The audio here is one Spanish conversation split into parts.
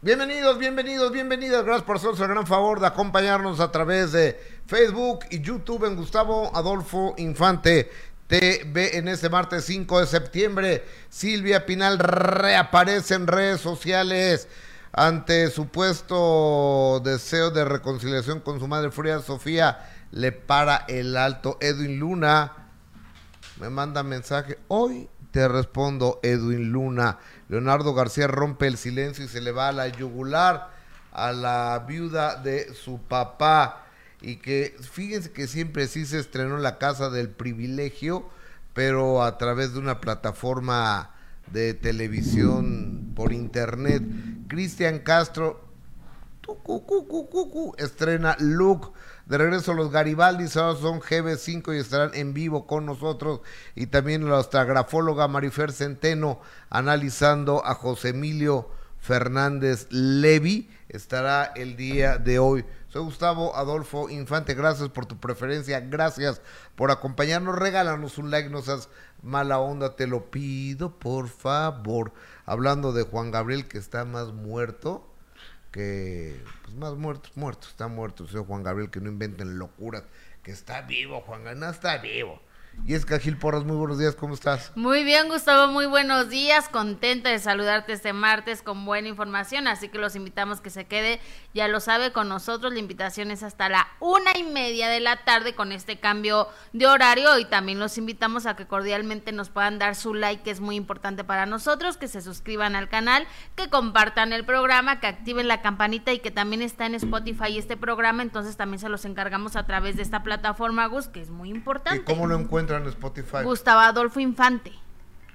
Bienvenidos, bienvenidos, bienvenidos. Gracias por hacernos el gran favor de acompañarnos a través de Facebook y YouTube en Gustavo Adolfo Infante TV en este martes 5 de septiembre. Silvia Pinal reaparece en redes sociales ante supuesto deseo de reconciliación con su madre Fría Sofía. Le para el alto Edwin Luna. Me manda mensaje. Hoy te respondo, Edwin Luna. Leonardo García rompe el silencio y se le va a la yugular a la viuda de su papá. Y que fíjense que siempre sí se estrenó en la Casa del Privilegio, pero a través de una plataforma de televisión por internet. Cristian Castro estrena Look de regreso los Garibaldi, ahora son GB5 y estarán en vivo con nosotros. Y también nuestra grafóloga Marifer Centeno analizando a José Emilio Fernández Levi. Estará el día de hoy. Soy Gustavo Adolfo Infante, gracias por tu preferencia, gracias por acompañarnos. Regálanos un like, no seas mala onda, te lo pido, por favor. Hablando de Juan Gabriel, que está más muerto que pues más muertos, muertos, está muerto el señor Juan Gabriel, que no inventen locuras, que está vivo, Juan Gabriel, no está vivo. Y es Cajil Porras, muy buenos días, ¿cómo estás? Muy bien, Gustavo, muy buenos días, contenta de saludarte este martes con buena información, así que los invitamos que se quede, ya lo sabe, con nosotros, la invitación es hasta la una y media de la tarde con este cambio de horario y también los invitamos a que cordialmente nos puedan dar su like, que es muy importante para nosotros, que se suscriban al canal, que compartan el programa, que activen la campanita y que también está en Spotify este programa, entonces también se los encargamos a través de esta plataforma, Gus, que es muy importante. ¿Y cómo lo encuentran? En Spotify? Gustavo Adolfo Infante,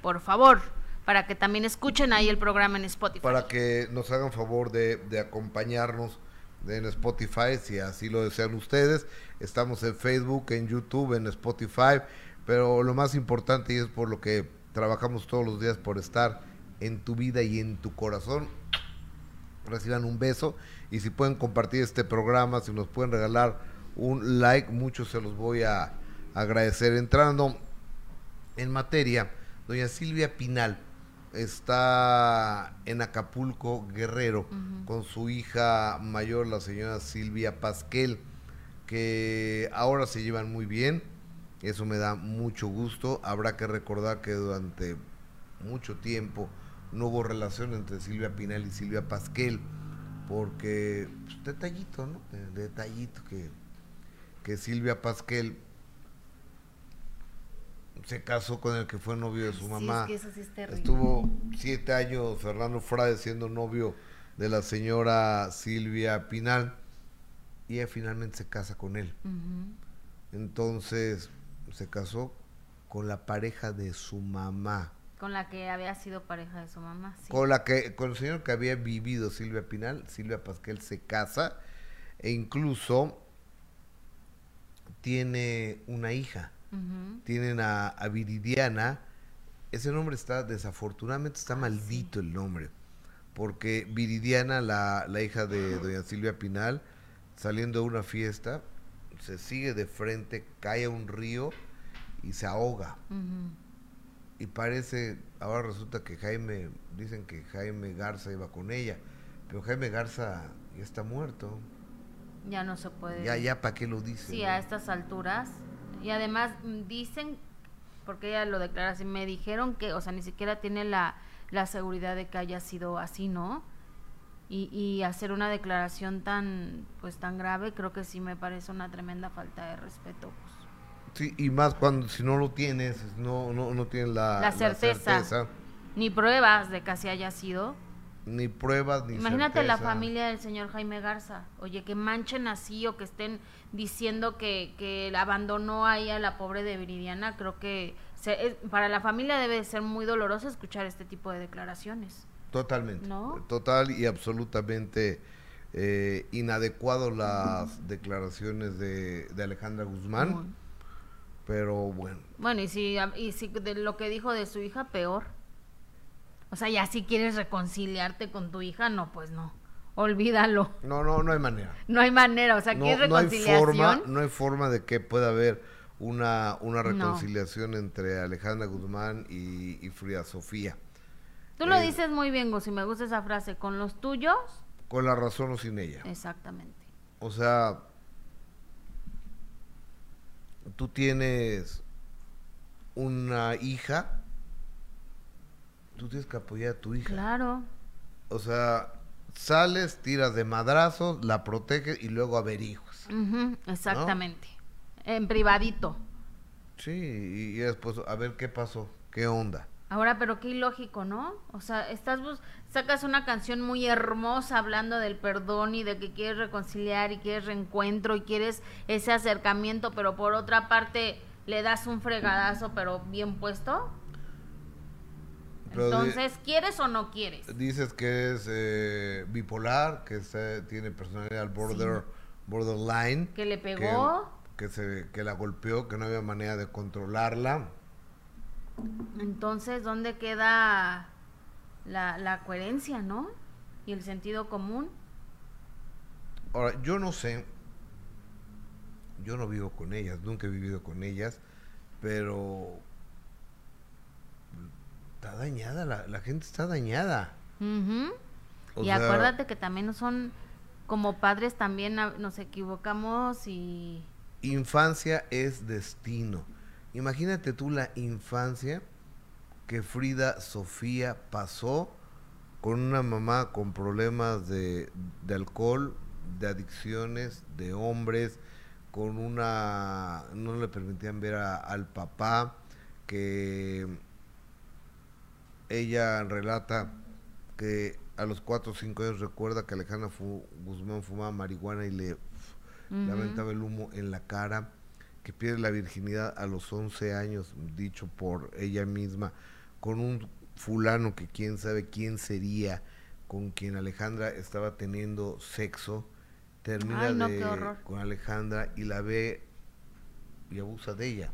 por favor, para que también escuchen ahí el programa en Spotify. Para que nos hagan favor de, acompañarnos en Spotify, si así lo desean ustedes. Estamos en Facebook, en YouTube, en Spotify, pero lo más importante y es por lo que trabajamos todos los días por estar en tu vida y en tu corazón. Reciban un beso y si pueden compartir este programa, si nos pueden regalar un like, muchos se los voy a, agradecer. Entrando en materia, doña Silvia Pinal está en Acapulco, Guerrero, con su hija mayor, la señora Silvia Pasquel, que ahora se llevan muy bien. Eso me da mucho gusto. Habrá que recordar que durante mucho tiempo no hubo relación entre Silvia Pinal y Silvia Pasquel, porque pues, detallito, ¿no? Detallito que, que Silvia Pasquel se casó con el que fue novio de su mamá. Estuvo siete años Fernando Frade siendo novio de la señora Silvia Pinal y ella finalmente se casa con él. Entonces se casó con la pareja de su mamá. Con la que había sido pareja de su mamá. Con la que, con el señor que había vivido Silvia Pinal, Silvia Pasquel se casa e incluso tiene una hija tienen a, Viridiana. Ese nombre está, desafortunadamente, está ah, maldito el nombre. Porque Viridiana, la, hija de doña Silvia Pinal, saliendo de una fiesta, se sigue de frente, cae a un río y se ahoga. Y parece, ahora resulta que Jaime, dicen que Jaime Garza iba con ella, pero Jaime Garza ya está muerto. Ya no se puede. Ya, ya, ¿para qué lo dice? Sí, a estas alturas y además mm, dicen, porque ella lo declara así, me dijeron que, o sea, ni siquiera tiene la, la seguridad de que haya sido así, ¿no? Y, y, hacer una declaración tan, pues tan grave, creo que sí me parece una tremenda falta de respeto. Pues. Sí, y más cuando si no lo tienes, no, no, no tienes la, la, certeza, ni pruebas de que así haya sido. Ni pruebas, ni Imagínate la familia del señor Jaime Garza. Oye, que manchen así o que estén diciendo que, que abandonó ahí a la pobre de Viridiana. Creo que para la familia debe ser muy doloroso escuchar este tipo de declaraciones. Totalmente. Total y absolutamente eh, inadecuado las declaraciones de, de Alejandra Guzmán. Pero bueno. Bueno, y si, y si de lo que dijo de su hija, peor. O sea, ya si quieres reconciliarte con tu hija, no, pues no. Olvídalo. No, no, no hay manera. No hay manera, o sea, ¿quieres reconciliación? No hay forma, no hay forma de que pueda haber una, una reconciliación entre Alejandra Guzmán y, y Frida Sofía. Tú lo Eh, dices muy bien, Gus, y me gusta esa frase, con los tuyos, Con la razón o sin ella. exactamente. O sea, tú tienes una hija, tú tienes que apoyar a tu hija. Claro. O sea, sales, tiras de madrazos, la proteges y luego averiguas. Ujú, exactamente. En privadito. Sí, y, y después a ver qué pasó, qué onda. Ahora, pero qué ilógico, ¿no? O sea, estás bus- sacas una canción muy hermosa hablando del perdón y de que quieres reconciliar y quieres reencuentro y quieres ese acercamiento, pero por otra parte le das un fregadazo, pero bien puesto. Pero Entonces, ¿quieres o no quieres? Dices que es eh, bipolar, que está- tiene personalidad border, borderline. Que le pegó. Que, que se, que la golpeó, que no había manera de controlarla. Entonces, ¿dónde queda la, la coherencia, no? Y el sentido común. Ahora, yo no sé, yo no vivo con ellas, nunca he vivido con ellas, pero está dañada, la, la gente está dañada. Y sea, acuérdate que también son como padres también nos equivocamos y Infancia es destino. Imagínate tú la infancia que Frida Sofía pasó con una mamá con problemas de, de alcohol, de adicciones, de hombres, con una... no le permitían ver a- al papá, que ella relata que a los 4 o 5 años recuerda que Alejandra Fu- Guzmán fumaba marihuana y le Ujú. aventaba el humo en la cara, que pierde la virginidad a los 11 años, dicho por ella misma, con un fulano que quién sabe quién sería, con quien Alejandra estaba teniendo sexo, termina Ay, no, de- con Alejandra y la ve y abusa de ella.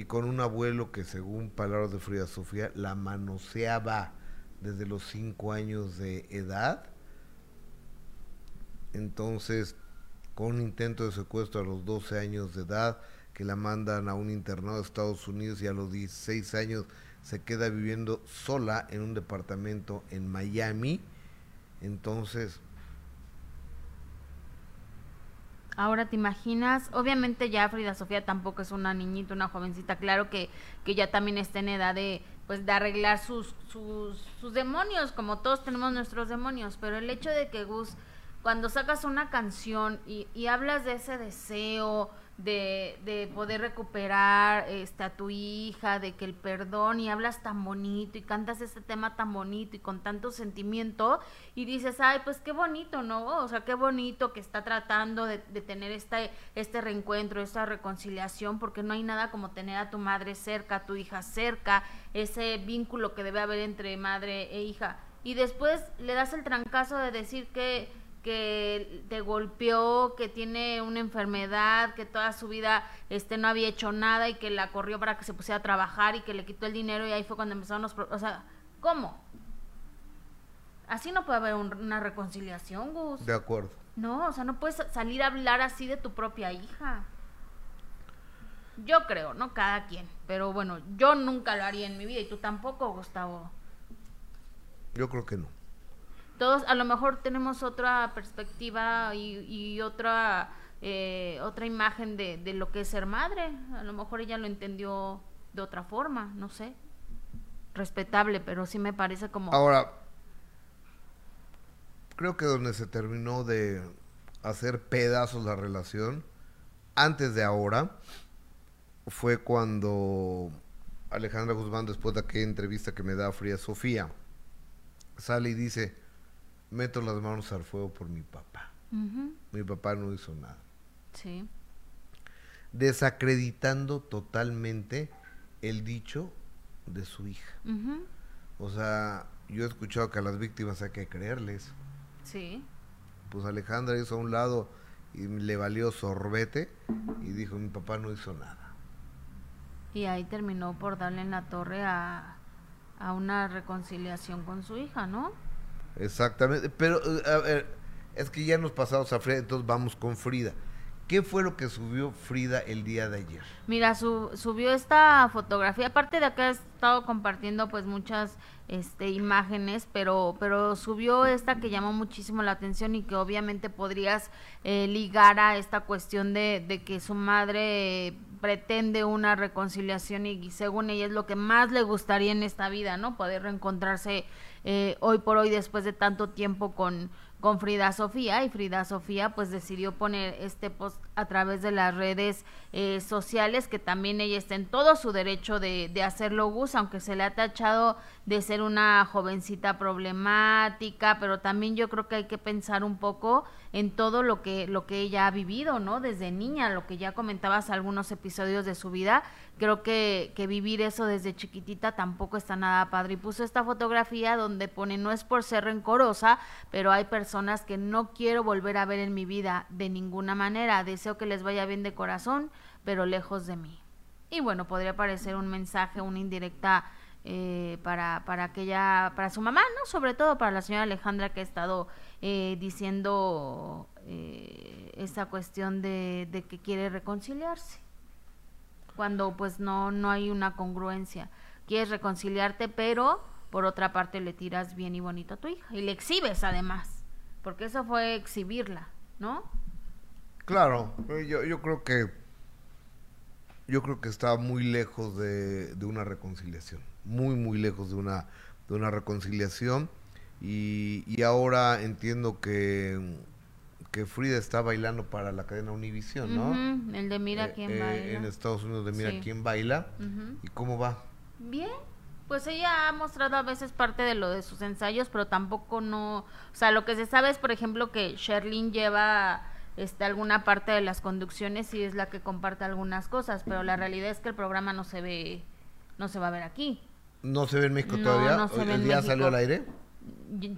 Y con un abuelo que según palabras de Frida Sofía la manoseaba desde los 5 años de edad. Entonces, con un intento de secuestro a los 12 años de edad, que la mandan a un internado de Estados Unidos y a los 16 años se queda viviendo sola en un departamento en Miami. Entonces, Ahora te imaginas, obviamente ya Frida Sofía tampoco es una niñita, una jovencita, claro que, que ya también está en edad de pues de arreglar sus, sus, sus demonios, como todos tenemos nuestros demonios, pero el hecho de que Gus, cuando sacas una canción y, y hablas de ese deseo, de, de poder recuperar este, a tu hija, de que el perdón y hablas tan bonito y cantas este tema tan bonito y con tanto sentimiento y dices, ay, pues qué bonito, ¿no? O sea, qué bonito que está tratando de, de tener este, este reencuentro, esta reconciliación, porque no hay nada como tener a tu madre cerca, a tu hija cerca, ese vínculo que debe haber entre madre e hija. Y después le das el trancazo de decir que que te golpeó, que tiene una enfermedad, que toda su vida este no había hecho nada y que la corrió para que se pusiera a trabajar y que le quitó el dinero y ahí fue cuando empezaron los... O sea, ¿cómo? Así no puede haber un- una reconciliación, Gus. de acuerdo. No, o sea, no puedes salir a hablar así de tu propia hija. Yo creo, ¿no? Cada quien. Pero bueno, yo nunca lo haría en mi vida y tú tampoco, Gustavo. Yo creo que no. Todos a lo mejor tenemos otra perspectiva y, otra eh, otra imagen de, de lo que es ser madre. A lo mejor ella lo entendió de otra forma no sé. Respetable pero sí me parece como Ahora, creo que donde se terminó de hacer pedazos la relación, antes de ahora, fue cuando Alejandra Guzmán, después de aquella entrevista que me da Fría Sofía, sale y dice, meto las manos al fuego por mi papá. Mi papá no hizo nada. sí Desacreditando totalmente el dicho de su hija. O sea, yo he escuchado que a las víctimas hay que creerles. sí Pues Alejandra hizo a un lado y le valió sorbete y dijo, mi papá no hizo nada. y ahí terminó por darle en la torre a a una reconciliación con su hija no Exactamente, pero a ver, es que ya nos pasamos a Frida, entonces vamos con Frida. ¿Qué fue lo que subió Frida el día de ayer? Mira, subió esta fotografía, aparte de que ha estado compartiendo pues muchas este, imágenes, pero, pero subió esta que llamó muchísimo la atención y que obviamente podrías eh, ligar a esta cuestión de, de que su madre pretende una reconciliación y, según ella es lo que más le gustaría en esta vida, ¿no? Poder reencontrarse eh, hoy por hoy después de tanto tiempo con, con Frida Sofía y Frida Sofía pues decidió poner este post a través de las redes eh, sociales que también ella está en todo su derecho de, de hacerlo Gus aunque se le ha tachado de ser una jovencita problemática pero también yo creo que hay que pensar un poco en todo lo que lo que ella ha vivido no desde niña lo que ya comentabas algunos episodios de su vida creo que, que vivir eso desde chiquitita tampoco está nada padre y puso esta fotografía donde pone no es por ser rencorosa pero hay personas que no quiero volver a ver en mi vida de ninguna manera. Deseo que les vaya bien de corazón, pero lejos de mí. Y bueno, podría parecer un mensaje, una indirecta eh, para, para aquella, para su mamá, ¿no? Sobre todo para la señora Alejandra que ha estado eh, diciendo eh, esa cuestión de, de, que quiere reconciliarse. Cuando pues no, no hay una congruencia. Quieres reconciliarte, pero por otra parte le tiras bien y bonito a tu hija. Y le exhibes además porque eso fue exhibirla, ¿no? Claro, eh, yo, yo creo que yo creo que está muy lejos de, una reconciliación, muy muy lejos de una de una reconciliación y, y ahora entiendo que que Frida está bailando para la cadena Univision, ¿no? el de Mira eh, quién eh, baila. En Estados Unidos de Mira quién baila. ¿Y cómo va? Bien, pues ella ha mostrado a veces parte de lo de sus ensayos, pero tampoco no, o sea, lo que se sabe es, por ejemplo, que Sherlyn lleva este, alguna parte de las conducciones y es la que comparte algunas cosas, pero la realidad es que el programa no se ve, no se va a ver aquí. ¿No se ve en México todavía? No se ve ¿El día salió al aire?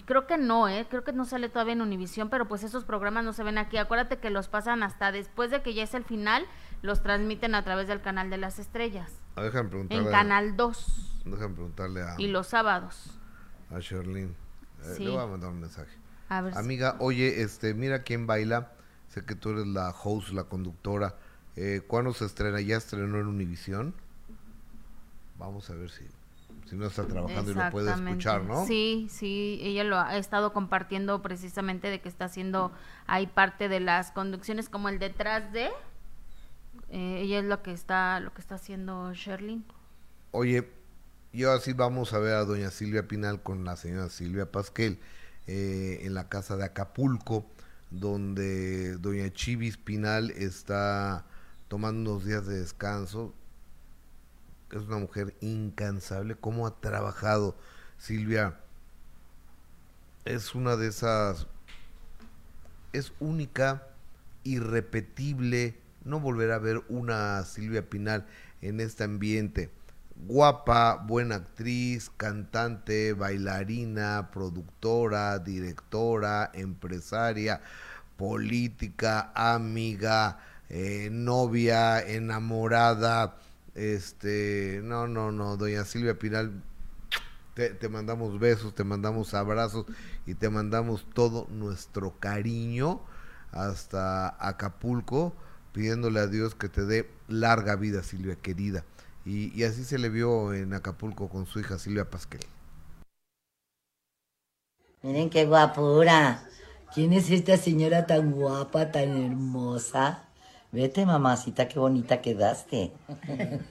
Creo que no, ¿eh? Creo que no sale todavía en Univisión, pero pues esos programas no se ven aquí. Acuérdate que los pasan hasta después de que ya es el final, los transmiten a través del canal de las estrellas. Ah, en Canal 2. Déjame preguntarle a... Y los sábados. A Sherlyn. Eh, le voy a mandar un mensaje. Amiga, oye, este, mira quién baila. Sé que tú eres la host, la conductora. Eh, ¿Cuándo se estrena? ¿Ya estrenó en Univisión? Vamos a ver si, si no está trabajando y lo puede escuchar, ¿no? Sí, sí, ella lo ha estado compartiendo precisamente de que está haciendo ahí parte de las conducciones como el detrás de. Eh, ella es lo que está, lo que está haciendo Sherlyn. Oye, y ahora sí vamos a ver a doña Silvia Pinal con la señora Silvia Pasquel eh, en la casa de Acapulco, donde doña Chivis Pinal está tomando unos días de descanso. Es una mujer incansable. ¿Cómo ha trabajado Silvia? Es una de esas... Es única, irrepetible. No volverá a ver una Silvia Pinal en este ambiente guapa, buena actriz, cantante, bailarina, productora, directora, empresaria, política, amiga, eh, novia, enamorada, este, no, no, no, doña Silvia Pinal, te, te, mandamos besos, te mandamos abrazos y te mandamos todo nuestro cariño hasta Acapulco, pidiéndole a Dios que te dé larga vida, Silvia querida. Y, así se le vio en Acapulco con su hija Silvia Pasquel. Miren qué guapura. ¿Quién es esta señora tan guapa, tan hermosa? Vete, mamacita, qué bonita quedaste.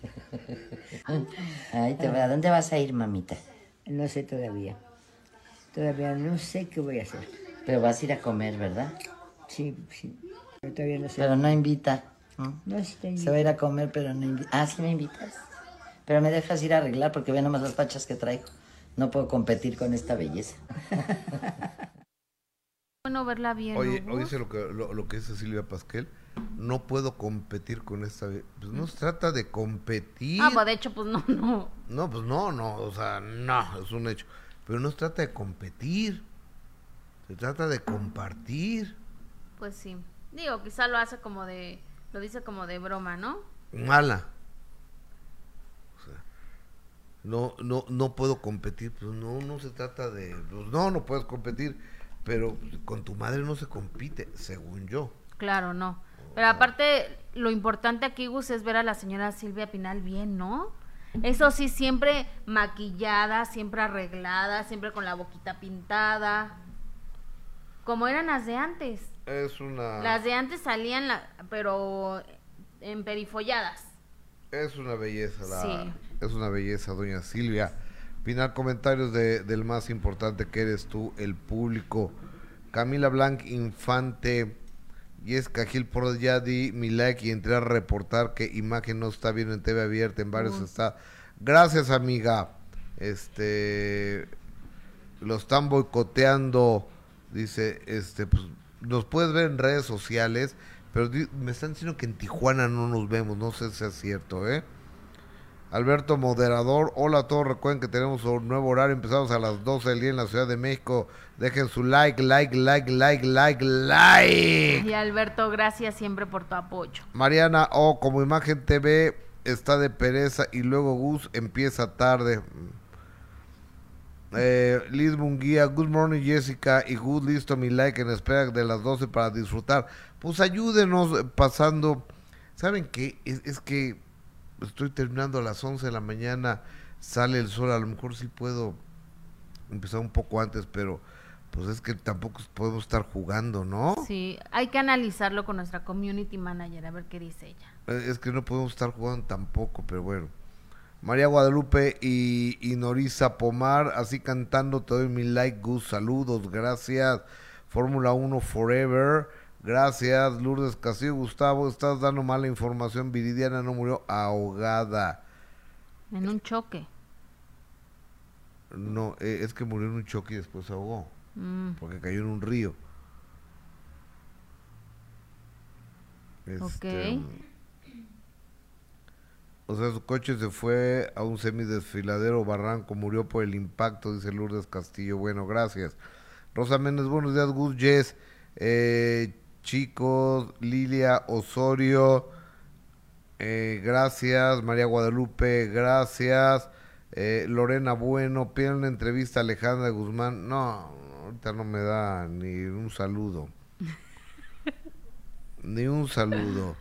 Ay, te, ¿a dónde vas a ir, mamita? No sé todavía. Todavía no sé qué voy a hacer. Pero vas a ir a comer, ¿verdad? Sí, sí. Pero todavía no sé. Pero no invita. ¿No? Se va a ir a comer, pero no invita. Ah, sí me invitas. Pero me dejas ir a arreglar porque ve nomás las pachas que traigo. No puedo competir con esta belleza. bueno verla bien. Oye, oíste lo que, lo, que dice Silvia Pasquel. No puedo competir con esta. Pues no se trata de competir. Ah, pues de hecho, pues no, no. No, pues no, no. O sea, no, es un hecho. Pero no se trata de competir. Se trata de compartir. Pues sí. Digo, quizá lo hace como de lo dice como de broma, ¿no? Mala. O sea, no, no, no puedo competir. Pues no, no se trata de. Pues no, no puedes competir. Pero con tu madre no se compite, según yo. Claro, no. Pero aparte, lo importante aquí, Gus, es ver a la señora Silvia Pinal bien, ¿no? Eso sí, siempre maquillada, siempre arreglada, siempre con la boquita pintada. Como eran las de antes. Es una... Las de antes salían, la, pero emperifolladas. Es una belleza, la, Sí. es una belleza, doña Silvia. Final comentarios de, del más importante que eres tú, el público. Camila Blanc Infante, Jessica Gil por ya di mi like y entré a reportar que imagen no está bien en TV abierta, en varios está. Gracias, amiga. Este lo están boicoteando, dice, este, pues, nos puedes ver en redes sociales, pero me están diciendo que en Tijuana no nos vemos, no sé si es cierto, ¿eh? Alberto Moderador, hola a todos, recuerden que tenemos un nuevo horario, empezamos a las 12 del día en la Ciudad de México, dejen su like, like, like, like, like, like. Y Alberto, gracias siempre por tu apoyo. Mariana, oh, como imagen TV está de pereza y luego Gus empieza tarde. Eh, Liz Munguía, good morning Jessica y good listo mi like en espera de las 12 para disfrutar. Pues ayúdenos pasando. ¿Saben qué? Es, es que estoy terminando a las 11 de la mañana, sale el sol, a lo mejor sí puedo empezar un poco antes, pero pues es que tampoco podemos estar jugando, ¿no? Sí, hay que analizarlo con nuestra community manager, a ver qué dice ella. Eh, Es que no podemos estar jugando tampoco, pero bueno. María Guadalupe y, y Norisa Pomar, así cantando, te doy mi like, Gus, saludos, gracias. Fórmula 1 Forever, gracias. Lourdes Castillo, Gustavo, estás dando mala información, Viridiana no murió ahogada. En un choque. No, eh, es que murió en un choque y después se ahogó, Mm, porque cayó en un río. Ok. O sea, su coche se fue a un semidesfiladero barranco, murió por el impacto, dice Lourdes Castillo. Bueno, gracias. Rosa Méndez, buenos días, Gus Jess. Eh, chicos, Lilia Osorio, eh, gracias. María Guadalupe, gracias. Eh, Lorena Bueno, piden una entrevista a Alejandra Guzmán. No, ahorita no me da ni un saludo. ni un saludo.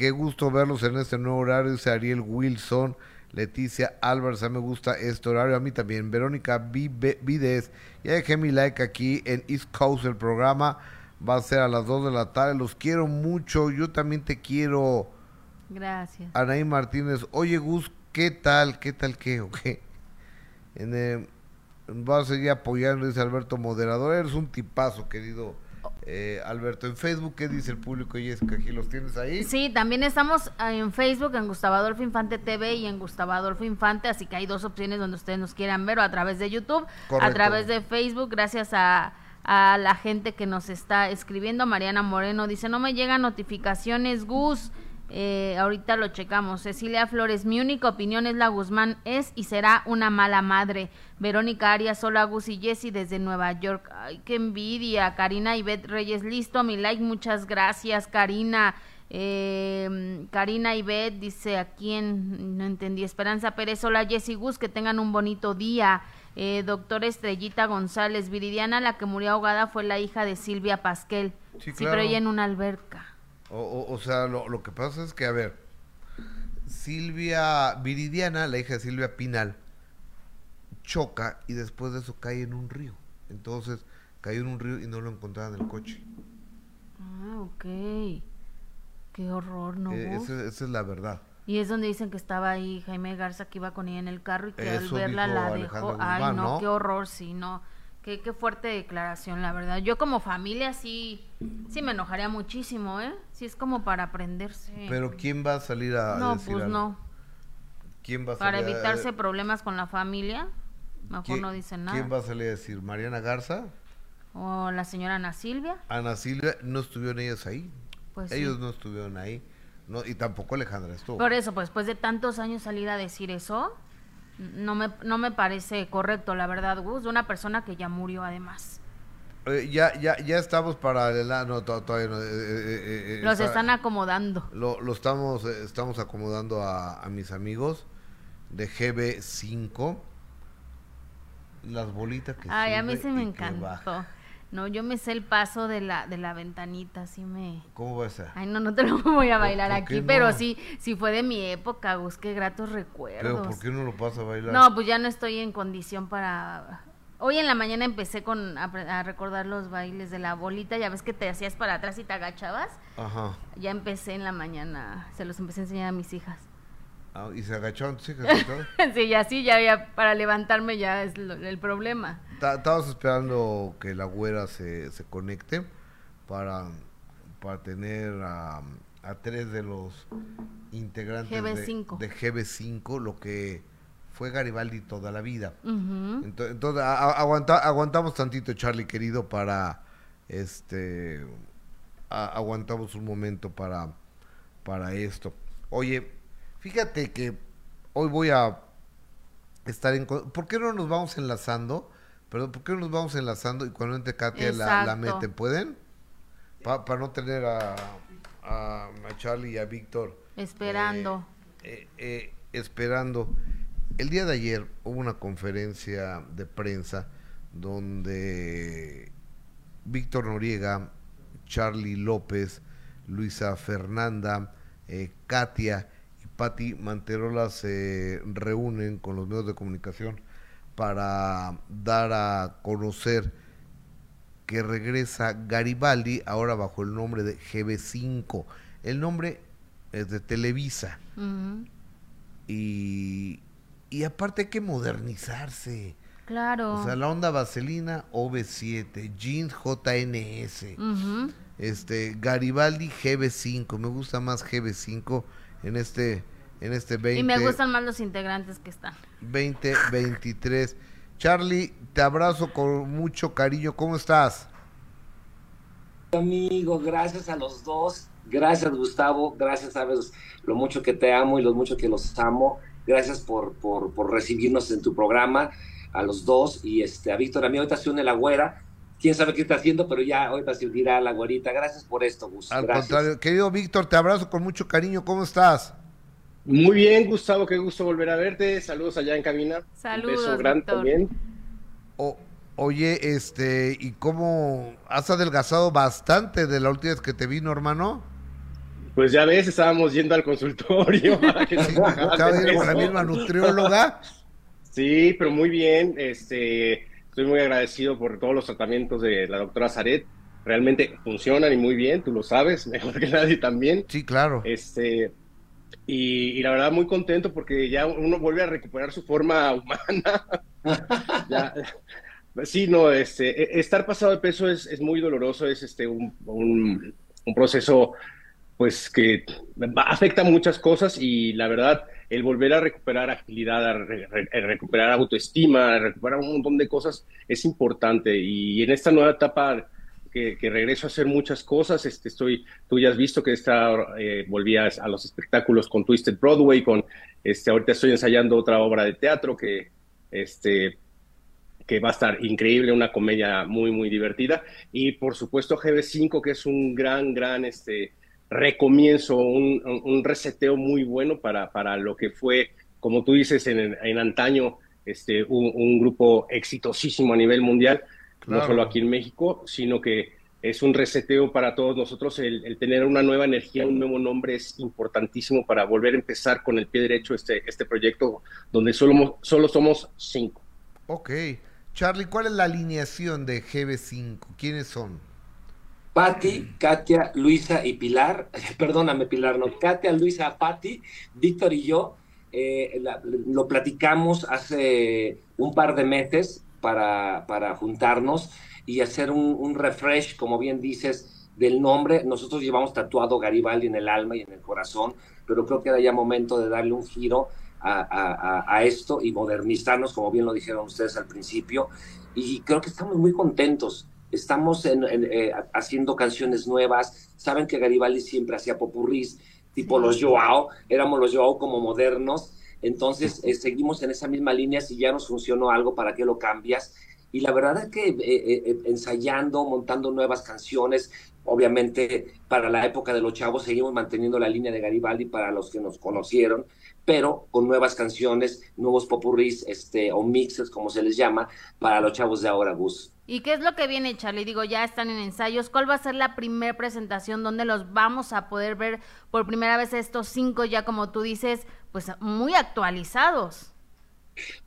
Qué gusto verlos en este nuevo horario, dice Ariel Wilson. Leticia Álvarez, a mí me gusta este horario, a mí también. Verónica Vides, ya dejé mi like aquí en East Coast, el programa va a ser a las 2 de la tarde. Los quiero mucho, yo también te quiero. gracias. Anaí Martínez, oye Gus, ¿qué tal? ¿Qué tal qué? ¿O qué? En, eh, va a seguir apoyando, dice Alberto Moderador. Eres un tipazo, querido eh, Alberto. En Facebook, ¿qué dice el público? Jessica, aquí los tienes ahí. Sí, también estamos ah, en Facebook, en Gustavo Adolfo Infante TV y en Gustavo Adolfo Infante, así que hay dos opciones donde ustedes nos quieran ver, o a través de YouTube, a Correcto. través de Facebook, gracias a, a la gente que nos está escribiendo. Mariana Moreno dice, no me llegan notificaciones, Gus. Eh, ahorita lo checamos. Cecilia Flores, mi única opinión es la Guzmán es y será una mala madre. Verónica Arias, hola Gus y Jessy desde Nueva York. Ay, qué envidia. Karina Ivette Reyes, listo, mi like, muchas gracias, Karina. Eh, Karina Ivette dice a quién, no entendí. Esperanza Pérez, hola Jessy Gus, que tengan un bonito día. Eh, doctora Estrellita González, Viridiana, la que murió ahogada fue la hija de Silvia Pasquel. Sí, Sí, claro. pero ella en una alberca. O, o- o sea, lo, lo que pasa es que, a ver, Silvia Viridiana, la hija de Silvia Pinal, choca y después de eso cae en un río. Entonces, cayó en un río y no lo encontraban en el coche. Ah, ok. Qué horror, ¿no? Eh, esa, esa es la verdad. Y es donde dicen que estaba ahí Jaime Garza que iba con ella en el carro y que al verla la dejó. Ay, Guzmán, no, ¿no? qué horror, sí, no. Qué, qué fuerte declaración, la verdad. Yo como familia sí, sí me enojaría muchísimo, ¿eh? Sí es como para aprenderse. Pero ¿quién va a salir a no, decir pues algo? no. ¿Quién va a Para salir a- evitarse problemas con la familia, mejor ¿quién- no dicen nada. ¿Quién va a salir a decir? ¿Mariana Garza? O la señora Ana Silvia, Ana Silvia, no estuvieron ellas ahí. pues sí. Ellos no estuvieron ahí. No, y tampoco Alejandra estuvo. Por eso, pues después de tantos años salir a decir eso, no me, no me parece correcto, la verdad, Gus, de una persona que ya murió además. Eh, ya, ya, ya estamos para el... No, to- todavía no. eh, eh, Los está- están acomodando. Lo, lo estamos, estamos acomodando a, a mis amigos de GB5. Las bolitas que Ay, a mí se me encantó. No, yo me sé el paso de la, de la ventanita, así me... ¿Cómo va a ser? Ay, no, no te lo voy a bailar ¿por qué aquí, no? pero sí, sí fue de mi época, Gus, qué gratos recuerdos. Pero ¿por qué no lo pasa a bailar? No, pues ya no estoy en condición para... Hoy en la mañana empecé con a, a recordar los bailes de la bolita, ya ves que te hacías para atrás y te agachabas. Ajá. Ya empecé en la mañana, se los empecé a enseñar a mis hijas. Ah, ¿Y se y todo? sí, ya sí, ya, ya para levantarme ya es lo- el problema. Ta- Estabas esperando que la güera se, se conecte para, para tener a, a tres de los integrantes de- GB5. De, GB5, lo que fue Garibaldi toda la vida. Ujú. Ento- Entonces, a- a- aguanta- aguantamos tantito, Charlie, querido, para este a- aguantamos un momento para para esto. Oye, fíjate que hoy voy a estar en ¿Por qué no nos vamos enlazando? Perdón, ¿por qué no nos vamos enlazando y cuando entre Katia la, la meten? ¿Pueden? Para no tener a, a, a Charlie y a Víctor Esperando. eh, eh, esperando. El día de ayer hubo una conferencia de prensa donde Víctor Noriega, Charlie López, Luisa Fernanda, eh, Katia Patti Manterola se reúnen con los medios de comunicación para dar a conocer que regresa Garibaldi ahora bajo el nombre de GB5. El nombre es de Televisa. Y, y aparte hay que modernizarse. Claro. O sea, la onda vaselina OV7, jeans JNS, este Garibaldi GB5, me gusta más GB5 en este en este 20 Y me gustan más los integrantes que están. 2023. Charlie, te abrazo con mucho cariño. ¿Cómo estás? amigo, gracias a los dos. Gracias, Gustavo. Gracias, sabes lo mucho que te amo y lo mucho que los amo. Gracias por, por, por recibirnos en tu programa, a los dos. Y este, a Víctor, a mí ahorita se une la güera. Quién sabe qué está haciendo, pero ya ahorita se unirá la güerita. Gracias por esto, Gus. Al Gracias. contrario, querido Víctor, te abrazo con mucho cariño. ¿Cómo estás? Muy bien, Gustavo, qué gusto volver a verte. Saludos allá en cabina. Saludos, Un beso grande también. O- oye, este, ¿y cómo has adelgazado bastante de la última vez que te vino, hermano? Pues ya ves, estábamos yendo al consultorio. para que Sí, con la misma nutrióloga. Sí, pero muy bien. Este, estoy muy agradecido por todos los tratamientos de la doctora Zaret. Realmente funcionan y muy bien, tú lo sabes, mejor que nadie también. Sí, claro. Este, y, y la verdad muy contento porque ya uno vuelve a recuperar su forma humana. Ya, sí, no, este, e- estar pasado de peso es, es muy doloroso, es este un, un- un proceso pues que afecta muchas cosas y la verdad el volver a recuperar agilidad, a re- a recuperar autoestima, a recuperar un montón de cosas es importante y en esta nueva etapa que, regreso a hacer muchas cosas. Este, estoy, tú ya has visto que está, eh, volví a, los espectáculos con Twisted Broadway, con, este, ahorita estoy ensayando otra obra de teatro que, este, que va a estar increíble, una comedia muy, muy divertida. Y por supuesto GB5, que es un gran, gran, este, recomienzo, un, un- reseteo muy bueno para, para lo que fue, como tú dices, en, en antaño, este, un grupo exitosísimo a nivel mundial Claro. no solo aquí en México, sino que es un reseteo para todos nosotros. El, el tener una nueva energía, un nuevo nombre es importantísimo para volver a empezar con el pie derecho este, este proyecto donde solo, solo somos cinco. Ok. Charlie, ¿cuál es la alineación de GB5? ¿Quiénes son? Patti, Katia, Luisa y Pilar, perdóname Pilar, no, Katia, Luisa, Patti, Víctor y yo eh, la- lo platicamos hace un par de meses para, para juntarnos y hacer un, un refresh, como bien dices, del nombre. Nosotros llevamos tatuado Garibaldi en el alma y en el corazón, pero creo que era ya momento de darle un giro a, a- a- esto y modernizarnos, como bien lo dijeron ustedes al principio. Y creo que estamos muy contentos estamos en- en, eh, haciendo canciones nuevas. Saben que Garibaldi siempre hacía popurrís, tipo Sí. los Joao, éramos los Joao como modernos. Entonces eh, seguimos en esa misma línea. Si ya nos funcionó algo, ¿para qué lo cambias? Y la verdad es que eh, eh, eh, ensayando, montando nuevas canciones, obviamente para la época de los chavos seguimos manteniendo la línea de Garibaldi para los que nos conocieron, pero con nuevas canciones, nuevos popurrís este, o mixes, como se les llama, para los chavos de ahora, Gus. ¿Y qué es lo que viene, Charlie? Digo, ya están en ensayos. ¿Cuál va a ser la primera presentación donde los vamos a poder ver por primera vez estos cinco, ya como tú dices, pues muy actualizados?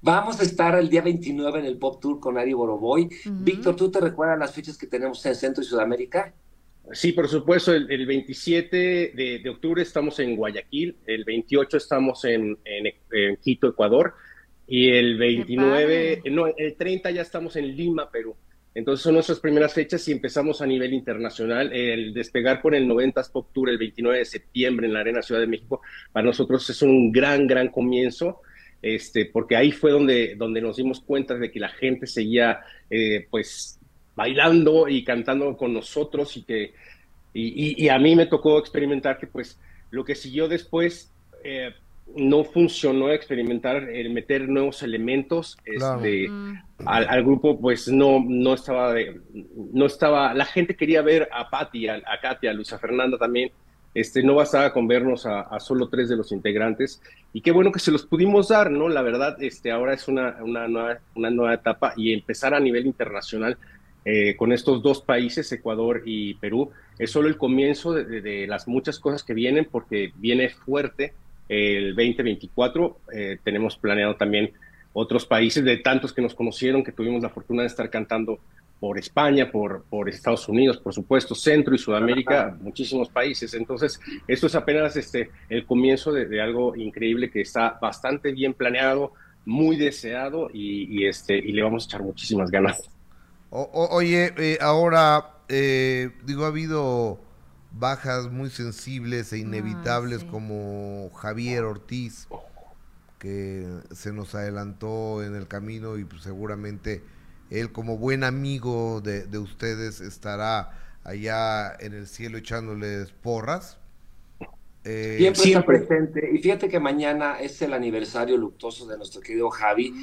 Vamos a estar el día 29 en el Pop Tour con Ari Boroboy. Víctor, ¿tú te recuerdas las fechas que tenemos en Centro y Sudamérica? Sí, por supuesto, el, 27 de, octubre estamos en Guayaquil, el 28 estamos en, en Quito, Ecuador, y el 29, no, el 30 ya estamos en Lima, Perú. Entonces son nuestras primeras fechas y empezamos a nivel internacional. El despegar con el 90s Pop Tour el 29 de septiembre en la Arena Ciudad de México, para nosotros es un gran, gran comienzo, este, porque ahí fue donde, donde nos dimos cuenta de que la gente seguía eh, pues bailando y cantando con nosotros y que y, a mí me tocó experimentar que pues lo que siguió después eh, no funcionó experimentar el meter nuevos elementos este, mm. al, grupo pues no no estaba no estaba la gente quería ver a Patti a, Katia a Luisa Fernanda también. Este no bastaba con vernos a, solo tres de los integrantes. Y qué bueno que se los pudimos dar no la verdad este ahora es una, una nueva una nueva etapa y empezar a nivel internacional eh, con estos dos países Ecuador y Perú es solo el comienzo de las muchas cosas que vienen porque viene fuerte el 2024. Eh, tenemos planeado también otros países de tantos que nos conocieron, que tuvimos la fortuna de estar cantando por España, por, por Estados Unidos, por supuesto, Centro y Sudamérica, muchísimos países. Entonces, esto es apenas este, el comienzo de, algo increíble que está bastante bien planeado, muy deseado y, este, y le vamos a echar muchísimas ganas. oye, eh, ahora, eh, digo, ha habido bajas muy sensibles e inevitables como Javier Ortiz, que se nos adelantó en el camino y pues, seguramente él como buen amigo de, ustedes estará allá en el cielo echándoles porras. Eh, siempre, está presente. Y fíjate que mañana es el aniversario luctuoso de nuestro querido Javi,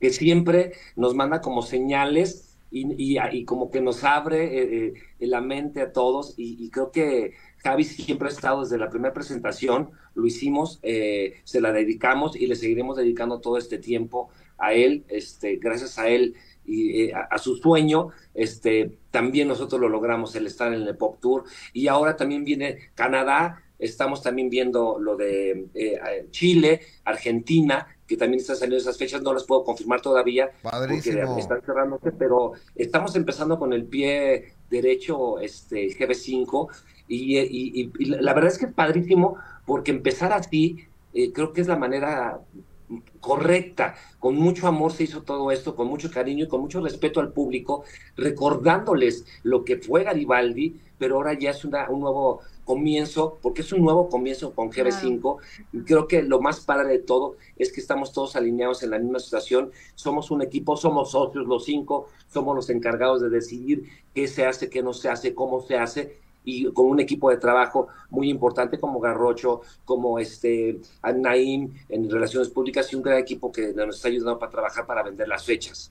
que siempre nos manda como señales y, como que nos abre eh, eh, la mente a todos. Y, creo que Javi siempre ha estado desde la primera presentación, lo hicimos, eh, se la dedicamos y le seguiremos dedicando todo este tiempo a él, este, gracias a él y a, su sueño, este, también nosotros lo logramos, el estar en el Pop Tour. Y ahora también viene Canadá, estamos también viendo lo de Chile, Argentina, que también están saliendo esas fechas, no las puedo confirmar todavía porque están cerrándose, pero estamos empezando con el pie derecho este GB5 y, y, la verdad es que es padrísimo porque empezar así eh, creo que es la manera correcta, con mucho amor se hizo todo esto, con mucho cariño y con mucho respeto al público, recordándoles lo que fue Garibaldi, pero ahora ya es una, un nuevo comienzo, porque es un nuevo comienzo con GB5, y creo que lo más padre de todo es que estamos todos alineados en la misma situación, somos un equipo, somos socios los cinco, somos los encargados de decidir qué se hace, qué no se hace, cómo se hace, y con un equipo de trabajo muy importante como Garrocho, como este Naim en Relaciones Públicas y un gran equipo que nos está ayudando para trabajar para vender las fechas.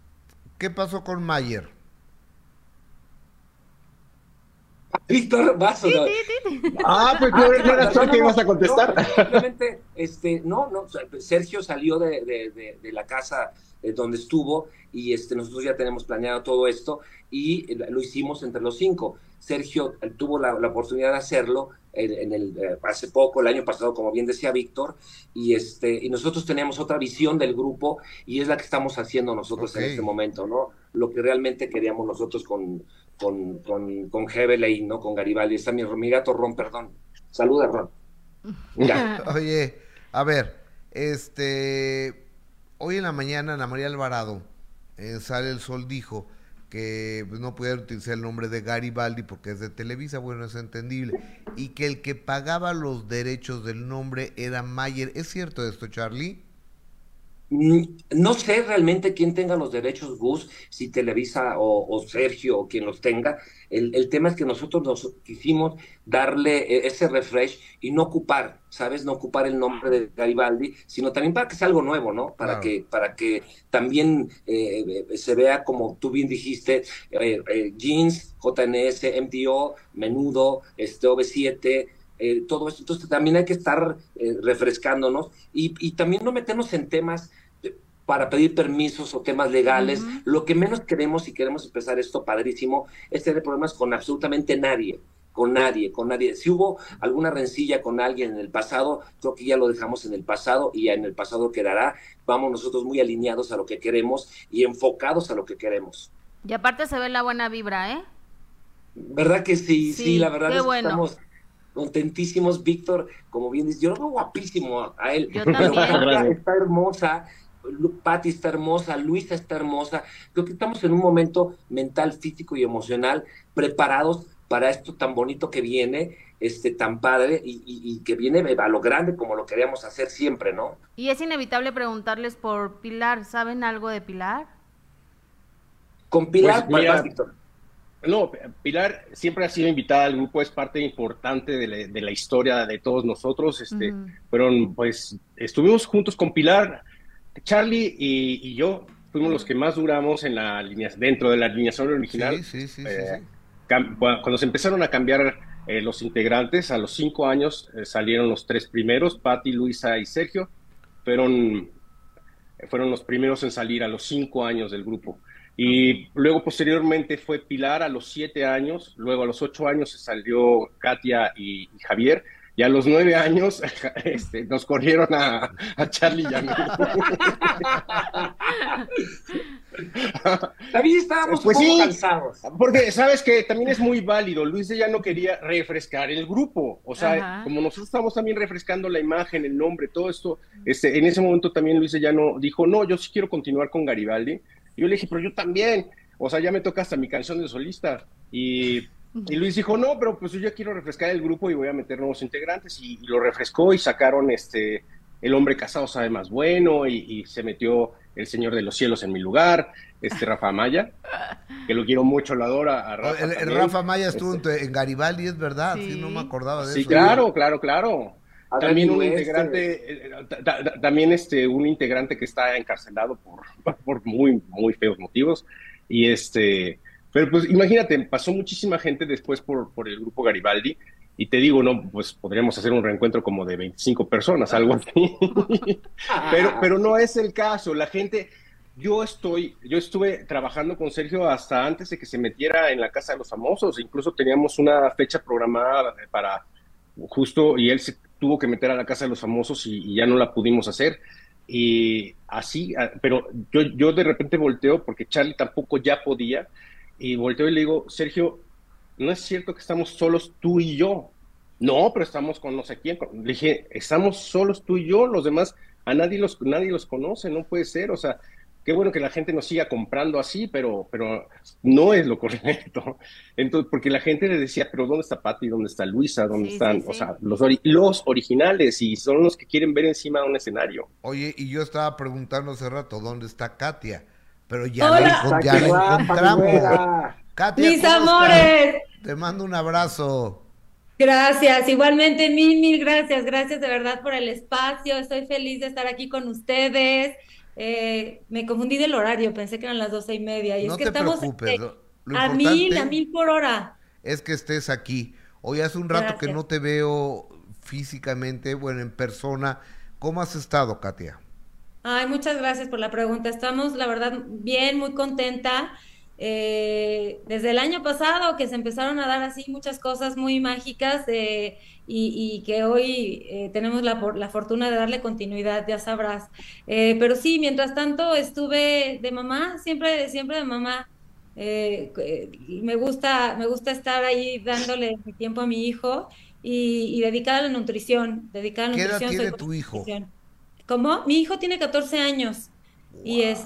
¿Qué pasó con Mayer? Víctor, vas Ah, pues no, era tú que ibas a contestar. simplemente, este, no, no, Sergio salió de, de, de, la casa eh, donde estuvo y este, nosotros ya tenemos planeado todo esto y eh, lo hicimos entre los cinco. Sergio eh, tuvo la, oportunidad de hacerlo en, el, hace poco, el año pasado, como bien decía Víctor, y, este, y nosotros teníamos otra visión del grupo y es la que estamos haciendo nosotros en este momento, ¿no? Lo que realmente queríamos nosotros con, con, con, con ¿no? Con Garibaldi. Está mi, mi gato Ron, perdón. Saluda, Ron. Oye, a ver, este, hoy en la mañana Ana María Alvarado, en Sale el Sol, dijo que pues, no podía utilizar el nombre de Garibaldi porque es de Televisa, bueno, es entendible, y que el que pagaba los derechos del nombre era Mayer. ¿Es cierto esto, Charlie? Mm, no sé realmente quién tenga los derechos, Gus, si Televisa o, Sergio o quien los tenga. El, tema es que nosotros nos quisimos darle e, ese refresh y no ocupar, ¿sabes? No ocupar el nombre de Garibaldi, sino también para que sea algo nuevo, ¿no? Para, que, para que también eh, se vea, como tú bien dijiste, eh, eh, Jeans, JNS, MDO, Menudo, este OV7, todo esto. Entonces también hay que estar refrescándonos y, y, también no meternos en temas para pedir permisos o temas legales. Lo que menos queremos, y queremos empezar esto padrísimo, es tener problemas con absolutamente nadie con nadie, con nadie. Si hubo alguna rencilla con alguien en el pasado, creo que ya lo dejamos en el pasado y en el pasado quedará. Vamos nosotros muy alineados a lo que queremos y enfocados a lo que queremos. Y aparte se ve la buena vibra, ¿eh? ¿Verdad que sí? Sí, la verdad es que estamos contentísimos. Víctor, como bien dice, yo lo veo guapísimo a él. Yo también. está hermosa. Patti está hermosa, Luisa está hermosa. Creo que estamos en un momento mental, físico y emocional preparados para esto tan bonito que viene, este tan padre y, que viene a lo grande como lo queríamos hacer siempre, ¿no? Y es inevitable preguntarles por Pilar, ¿saben algo de Pilar? Con Pilar, pues, Víctor. No, Pilar siempre ha sido invitada al grupo, es parte importante de la, historia de todos nosotros. Este, Fueron, pues, estuvimos juntos con Pilar, Charlie y, yo fuimos los que más duramos en la línea, dentro de la alineación original. Sí, sí, sí, eh, cuando se empezaron a cambiar eh, los integrantes, a los cinco años eh, salieron los tres primeros, Patti, Luisa y Sergio, fueron, fueron los primeros en salir a los cinco años del grupo. Y luego posteriormente fue Pilar a los siete años, luego a los ocho años se salió Katia y Javier, y a los nueve años este, nos corrieron a, Charlie y a mí. También estábamos pues sí, cansados. Porque sabes que también es muy válido. Luis ya no quería refrescar el grupo. O sea, como nosotros estamos también refrescando la imagen, el nombre, todo esto, este, en ese momento también Luis ya no dijo, no, yo sí quiero continuar con Garibaldi. Yo le dije, pero yo también. O sea, ya me toca hasta mi canción de solista. Y y Luis dijo, no, pero pues yo ya quiero refrescar el grupo y voy a meter nuevos integrantes. Y, lo refrescó y sacaron este El hombre casado sabe más bueno y, se metió El Señor de los Cielos en mi lugar, este Rafa Maya, que lo quiero mucho, lo adora a Rafa. El, Rafa Maya estuvo este en Garibaldi, es verdad, sí. no me acordaba de eso. Sí, claro, claro, claro. También un integrante, eh, también este, un integrante que está encarcelado por, por muy, muy feos motivos. Y este, pero pues imagínate, pasó muchísima gente después por, por el grupo Garibaldi y te digo, no, pues podríamos hacer un reencuentro como de 25 personas, algo así. pero, pero no es el caso. La gente, yo estoy, yo estuve trabajando con Sergio hasta antes de que se metiera en la Casa de los Famosos. Incluso teníamos una fecha programada para justo, y él se tuvo que meter a la Casa de los Famosos y, ya no la pudimos hacer. Y así, ah, pero yo, yo de repente volteo porque Charlie tampoco ya podía y volteo y le digo, Sergio, no es cierto que estamos solos tú y yo. No, pero estamos con no sé quién. Le dije, estamos solos tú y yo, los demás, a nadie los, nadie los conoce, no puede ser. O sea, qué bueno que la gente nos siga comprando así, pero, pero no es lo correcto. Entonces, porque la gente le decía, pero ¿dónde está Patti? ¿Dónde está Luisa? ¿Dónde están? O sea, los, los originales y son los que quieren ver encima de un escenario. Oye, y yo estaba preguntando hace rato, ¿dónde está Katia? pero ya, la, ya encontramos. Katia, Mis amores. Te mando un abrazo. Gracias, igualmente mil, mil gracias, gracias de verdad por el espacio, estoy feliz de estar aquí con ustedes. Eh, me confundí del horario, pensé que eran las doce y media. Y no es que te estamos preocupes, a mil, a mil por hora. Es que estés aquí. Hoy hace un rato que no te veo físicamente, bueno, en persona. ¿Cómo has estado, Katia? Ay, muchas gracias por la pregunta. Estamos, la verdad, bien, muy contenta. Eh, desde el año pasado que se empezaron a dar así muchas cosas muy mágicas y, y, que hoy eh, tenemos la, la, fortuna de darle continuidad, ya sabrás. Eh, pero sí, mientras tanto estuve de mamá, siempre, siempre de mamá. me gusta, me gusta estar ahí dándole tiempo a mi hijo y, y dedicada a la nutrición, dedicada a la ¿Qué nutrición. edad tiene tu hijo? ¿Cómo? Mi hijo tiene 14 años y es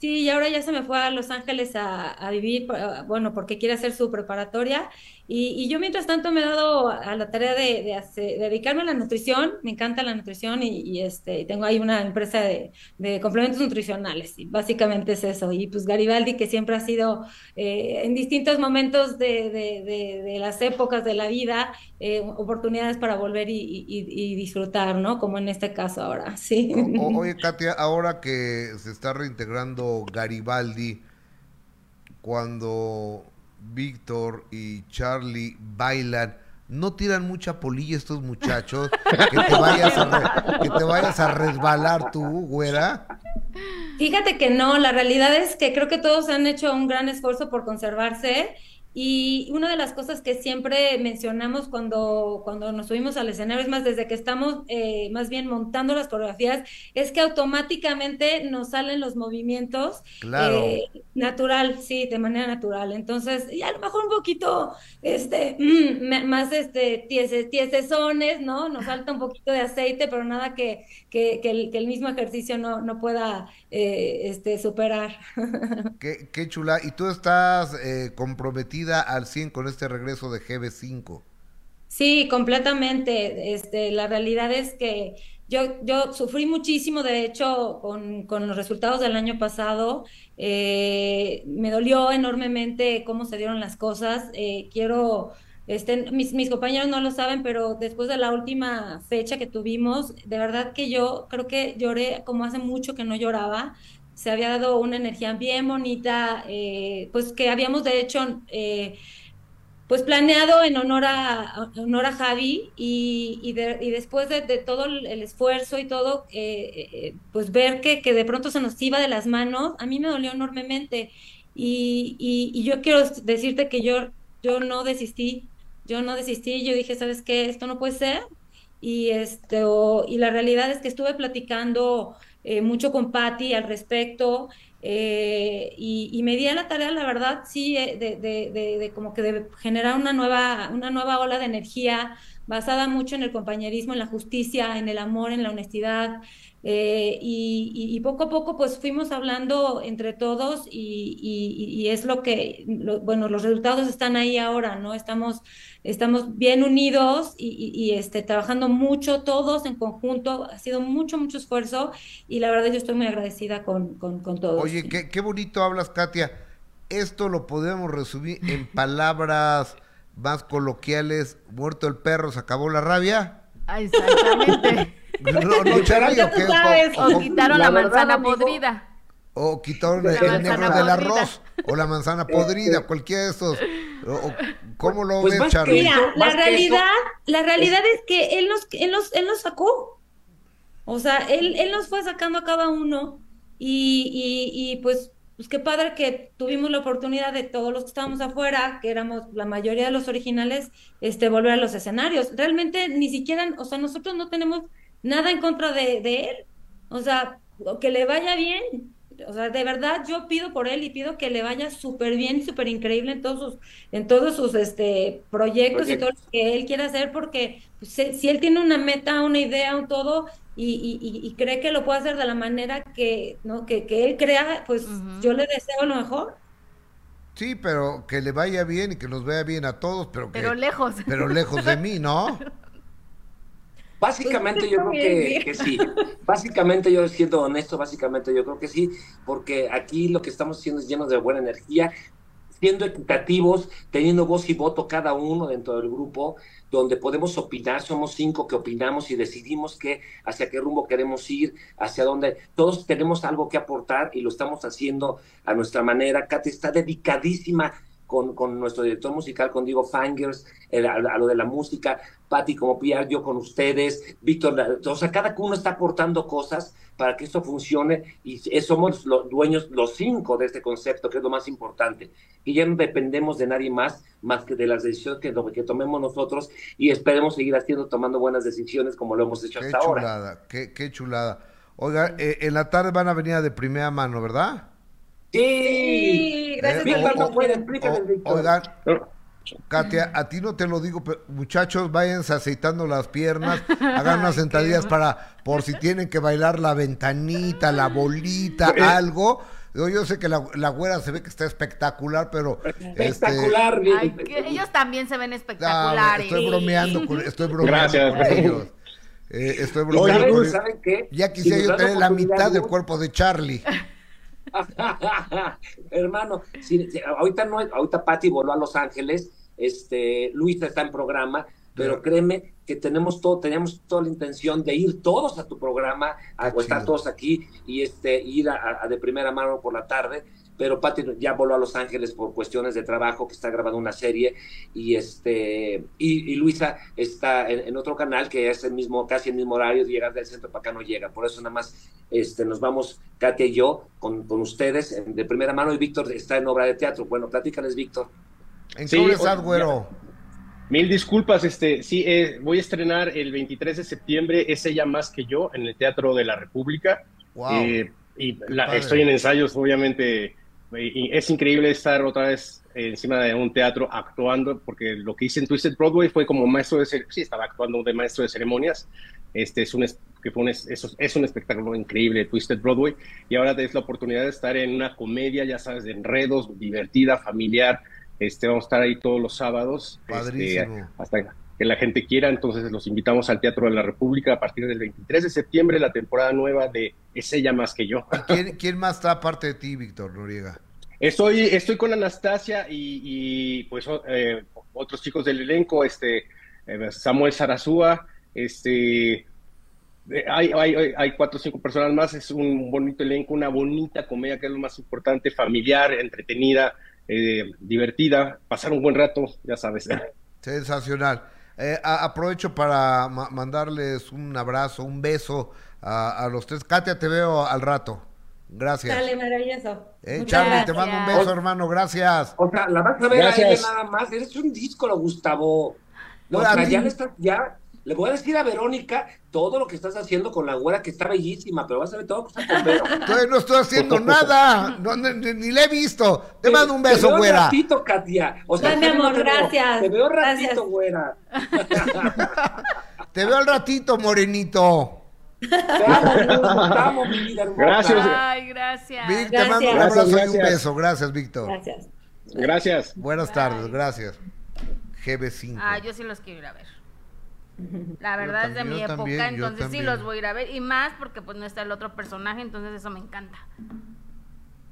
Sí, y ahora ya se me fue a Los Ángeles a, vivir, bueno, porque quiere hacer su preparatoria. Y, yo mientras tanto me he dado a la tarea de, dedicarme a la nutrición, me encanta la nutrición y, este, tengo ahí una empresa de, complementos nutricionales, básicamente es eso. Y pues Garibaldi, que siempre ha sido eh, en distintos momentos de, las épocas de la vida, eh, oportunidades para volver y, disfrutar, ¿no? Como en este caso ahora, sí. oye, Katia, ahora que se está reintegrando Garibaldi cuando Víctor y Charlie bailan. No tiran mucha polilla estos muchachos. Que te vayas a, que te vayas a resbalar tú, güera. Fíjate que no, la realidad es que creo que todos han hecho un gran esfuerzo por conservarse y una de las cosas que siempre mencionamos cuando, cuando nos subimos al escenario, es más, desde que estamos eh, más bien montando las coreografías, es que automáticamente nos salen los movimientos Claro. eh, natural, sí, de manera natural. Entonces, y a lo mejor un poquito este, mm, más este, tiese- tiesesones, ¿no? Nos falta un poquito de aceite, pero nada que, que, que el, que el mismo ejercicio no, no pueda eh, este, superar. Qué, qué chula. Y tú estás eh, comprometida al 100 con este regreso de GB5. Sí, completamente. Este, la realidad es que yo, yo sufrí muchísimo, de hecho, con, con los resultados del año pasado. Eh, me dolió enormemente cómo se dieron las cosas. Eh, quiero, este, mis, mis compañeros no lo saben, pero después de la última fecha que tuvimos, de verdad que yo creo que lloré como hace mucho que no lloraba. Se había dado una energía bien bonita, eh, pues que habíamos de hecho eh, pues planeado en honor a, honor a Javi y, y, de- y después de, todo el, el esfuerzo y todo, eh, eh, pues ver que, que de pronto se nos iba de las manos, a mí me dolió enormemente. Y, y, y yo quiero decirte que yo, yo no desistí, yo no desistí, yo dije, ¿sabes qué? Esto no puede ser. Y, este, y la realidad es que estuve platicando eh, mucho con Patty al respecto eh, y, y me di a la tarea, la verdad, sí, eh, de, de, de, de como que de generar una nueva, una nueva ola de energía basada mucho en el compañerismo, en la justicia, en el amor, en la honestidad. Eh, y, y- y poco a poco pues fuimos hablando entre todos y, y- y es lo que, lo- bueno, los resultados están ahí ahora, ¿no? Estamos, estamos bien unidos y, y- y, este, trabajando mucho todos en conjunto, ha sido mucho, mucho esfuerzo y la verdad yo estoy muy agradecida con, con, con todos. Oye, sí. qué, qué bonito hablas, Katia. Esto lo podemos resumir en palabras más coloquiales. Muerto el perro, se acabó la rabia. Ah, Exactamente. No, no, Charlie, ¿o qué? O- O o- quitaron la manzana podrida. O quitaron el, negro del arroz, o la manzana podrida, cualquiera de estos. O- o- ¿Cómo lo Pues ves, Charlie? Mira, eso, la realidad, eso, la realidad es que él nos, él nos, él nos sacó. O sea, él, él nos fue sacando a cada uno y, y, y pues, pues qué padre que tuvimos la oportunidad de todos los que estábamos afuera, que éramos la mayoría de los originales, este, volver a los escenarios. Realmente ni siquiera, o sea, nosotros no tenemos nada en contra de, de él. O sea, que le vaya bien. O sea, de verdad yo pido por él y pido que le vaya súper bien, súper increíble en todos sus, en todos sus este, proyectos y todo lo que él quiera hacer, porque pues, si, si él tiene una meta, una idea, un todo, y, y- y- y cree que lo puede hacer de la manera que, ¿no? que, que él crea, pues yo le deseo lo mejor. Sí, pero que le vaya bien y que nos vea bien a todos, pero que, Pero lejos. pero lejos de mí, ¿no? Básicamente yo creo que, que sí. Básicamente yo siendo honesto, básicamente yo creo que sí, porque aquí lo que estamos haciendo es llenos de buena energía, siendo equitativos, teniendo voz y voto cada uno dentro del grupo, donde podemos opinar, somos cinco que opinamos y decidimos qué, hacia qué rumbo queremos ir, hacia dónde, todos tenemos algo que aportar y lo estamos haciendo a nuestra manera. Katy está dedicadísima con, con nuestro director musical, con Diego Fangers, el- a, a lo de la música, Patti como PR, yo con ustedes, Víctor, o sea, cada uno está aportando cosas para que esto funcione y somos los dueños, los cinco de este concepto, que es lo más importante, y ya no dependemos de nadie más, más que de las decisiones que, que tomemos nosotros y esperemos seguir haciendo, tomando buenas decisiones como lo hemos hecho Qué hasta ahora. chulada, qué, qué chulada. Oiga, eh, en la tarde van a venir de primera mano, ¿verdad? Sí, gracias Eh, Víctor, no puede, oigan, Katia, a ti no te lo digo, pero muchachos, váyanse aceitando las piernas, hagan unas sentadillas para, por si tienen que bailar la ventanita, la bolita, Eh. algo. Yo, sé que la, la güera se ve que está espectacular, pero... este, Espectacular. Ay, que ellos también se ven espectaculares. estoy bromeando con, estoy bromeando Gracias. con ellos. Eh, estoy bromeando ¿Saben, con ellos. ¿saben qué? Ya Si quisiera yo tener la mitad del cuerpo de Charlie. Hermano, si- si- ahorita no, ahorita Patti voló a Los Ángeles, este, Luisa está en programa, pero créeme que tenemos todo, teníamos toda la intención de ir todos a tu programa, a Qué o estar todos aquí y este ir a, a- de primera mano por la tarde, pero Patti ya voló a Los Ángeles por cuestiones de trabajo, que está grabando una serie, y este y, Luisa está en, otro canal que es el mismo, casi el mismo horario, de llegar del centro para acá no llega, por eso nada más este, nos vamos, Katia y yo, con, con ustedes de primera mano, y Víctor está en obra de teatro. Bueno, platícales, Víctor. ¿En qué estás, güero? Mil disculpas, este, sí, eh, voy a estrenar el 23 de septiembre, es ella más que yo, en el Teatro de la República. Eh, y estoy en ensayos, obviamente. Es increíble estar otra vez encima de un teatro actuando, porque lo que hice en Twisted Broadway fue como maestro de sí, estaba actuando de maestro de ceremonias. Este es un que fue un, es un espectáculo increíble, Twisted Broadway, y ahora es la oportunidad de estar en una comedia, ya sabes, de enredos, divertida, familiar, este, vamos a estar ahí todos los sábados. Este, hasta que la gente quiera. Entonces los invitamos al Teatro de la República a partir del 23 de septiembre, la temporada nueva de Es ella más que yo. ¿Quién, más está aparte de ti, Víctor Noriega? Estoy, estoy con Anastasia y, pues eh, otros chicos del elenco, este eh, Samuel Sarazúa, este eh, hay, hay, hay, cuatro o cinco personas más, es un bonito elenco, una bonita comedia que es lo más importante, familiar, entretenida, eh, divertida, pasar un buen rato, ya sabes. Sensacional. Eh, aprovecho para mandarles un abrazo, un beso a, los tres. Katia, te veo al rato. Gracias. Dale, maravilloso. Eh, Charlie, te mando un beso, hermano. Gracias. O sea, la vas a ver a nada más. Eres un disco, Gustavo. No, ya, está, ya le voy a decir a Verónica todo lo que estás haciendo con la güera que está bellísima, pero vas a ver todo lo que está con Vero. no estoy haciendo nada, ni, le he visto. Te, mando un beso, güera. Te veo ratito, Katia. O sea, mi amor, gracias. Te veo ratito, güera. te veo al ratito, morenito. Te amo, mi vida hermosa. Gracias. Ay, gracias. Vic, te mando un abrazo y un beso. Gracias, Víctor. Gracias. Gracias. Buenas tardes, gracias. GB5. Ah, yo sí los quiero ir a ver. La verdad es de mi época, entonces sí los voy a ir a ver. Y más porque pues no está el otro personaje, entonces eso me encanta.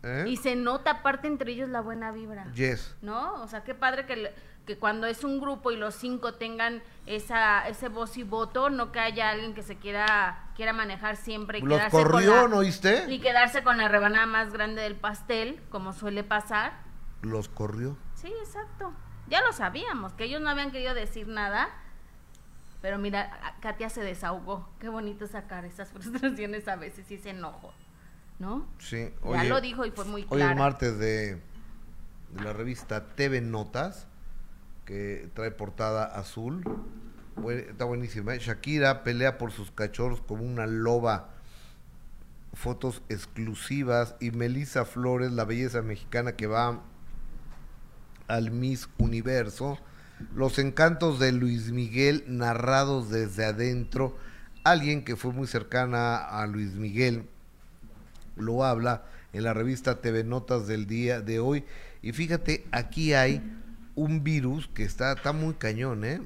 ¿Eh? Y se nota aparte entre ellos la buena vibra. Yes. ¿No? O sea, qué padre que, que cuando es un grupo y los cinco tengan esa ese voz y voto, no que haya alguien que se quiera quiera manejar siempre y los corrió, ¿no oíste? Y quedarse con la rebanada más grande del pastel, como suele pasar. Los corrió. Sí, exacto. Ya lo sabíamos, que ellos no habían querido decir nada pero mira, Katia se desahogó. Qué bonito sacar esas frustraciones a veces y ese enojo. ¿No? Sí. ya lo dijo y fue muy claro. Hoy es martes de, la revista TV Notas, que trae portada azul. está buenísima. ¿eh? Shakira pelea por sus cachorros como una loba. Fotos exclusivas. Y Melissa Flores, la belleza mexicana que va al Miss Universo los encantos de Luis Miguel narrados desde adentro. Alguien que fue muy cercana a Luis Miguel lo habla en la revista TV Notas del día de hoy. Y fíjate, aquí hay un virus que está, está muy cañón, ¿eh?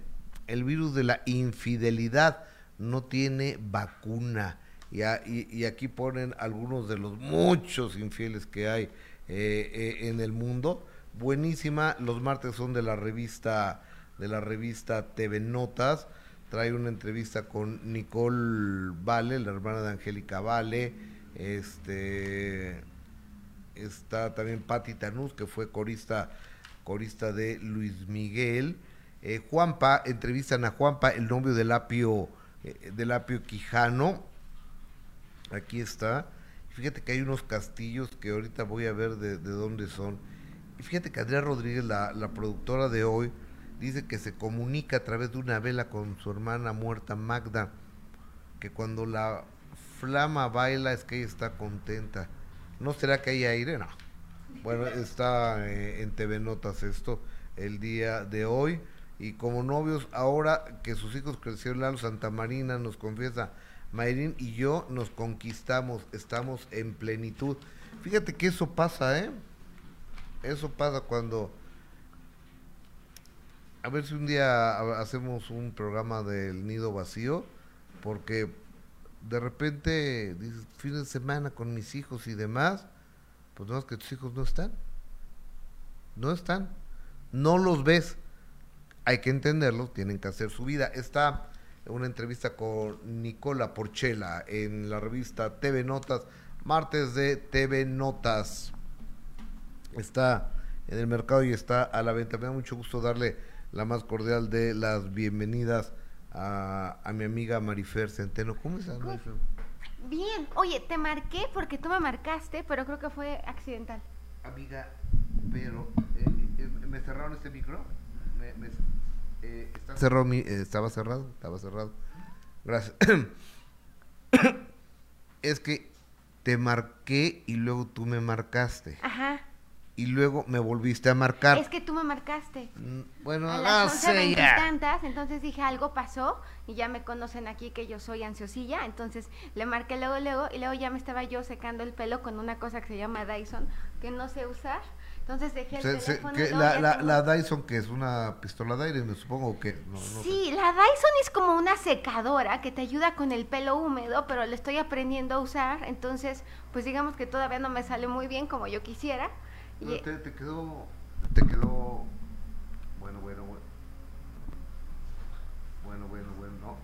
El virus de la infidelidad no tiene vacuna. Y, y, aquí ponen algunos de los muchos infieles que hay eh, eh, en el mundo. Buenísima. Los martes son de la revista de la revista TV Notas. Trae una entrevista con Nicole Vale, la hermana de Angélica Vale. Este está también Patti Tanús, que fue corista, corista de Luis Miguel. Eh, Juanpa, entrevistan a Juanpa, el novio del Apio, eh, del Quijano. Aquí está. Fíjate que hay unos castillos que ahorita voy a ver de, dónde son. Y fíjate que Adrián Rodríguez, la, la productora de hoy, dice que se comunica a través de una vela con su hermana muerta Magda, que cuando la flama baila es que ella está contenta. ¿No será que hay aire? No. Bueno, está eh, en TV Notas esto el día de hoy. Y como novios, ahora que sus hijos crecieron, Lalo Santa Marina nos confiesa, Mayrin y yo nos conquistamos, estamos en plenitud. Fíjate que eso pasa, ¿eh? Eso pasa cuando a ver si un día hacemos un programa del nido vacío, porque de repente dices, fin de semana con mis hijos y demás, pues no es que tus hijos no están. No están. No los ves. Hay que entenderlo, tienen que hacer su vida. Está una entrevista con Nicola Porchela en la revista TV Notas, martes de TV Notas. Está en el mercado y está a la venta. Me da mucho gusto darle la más cordial de las bienvenidas a, a mi amiga Marifer Centeno. ¿Cómo estás, Marifer? Bien, oye, te marqué porque tú me marcaste, pero creo que fue accidental. Amiga, pero eh, eh, ¿me cerraron este micro? Me, me- eh, está cerrado mi- eh, estaba cerrado, estaba cerrado. Gracias. es que te marqué y luego tú me marcaste. Ajá. Y luego me volviste a marcar. Es que tú me marcaste. Mm, Bueno, A no las sé 11.20 y ya. tantas, entonces dije algo pasó y ya me conocen aquí que yo soy ansiosilla, entonces le marqué luego, luego y luego ya me estaba yo secando el pelo con una cosa que se llama Dyson que no sé usar, entonces dejé el Se- teléfono. que la, Dyson, que es una pistola de aire, me supongo que. No, no sé. Sí, la Dyson es como una secadora que te ayuda con el pelo húmedo, pero le estoy aprendiendo a usar, entonces pues digamos que todavía no me sale muy bien como yo quisiera. Y, te, te quedó. Te quedó. Bueno, bueno, bueno. Bueno, bueno, bueno, no.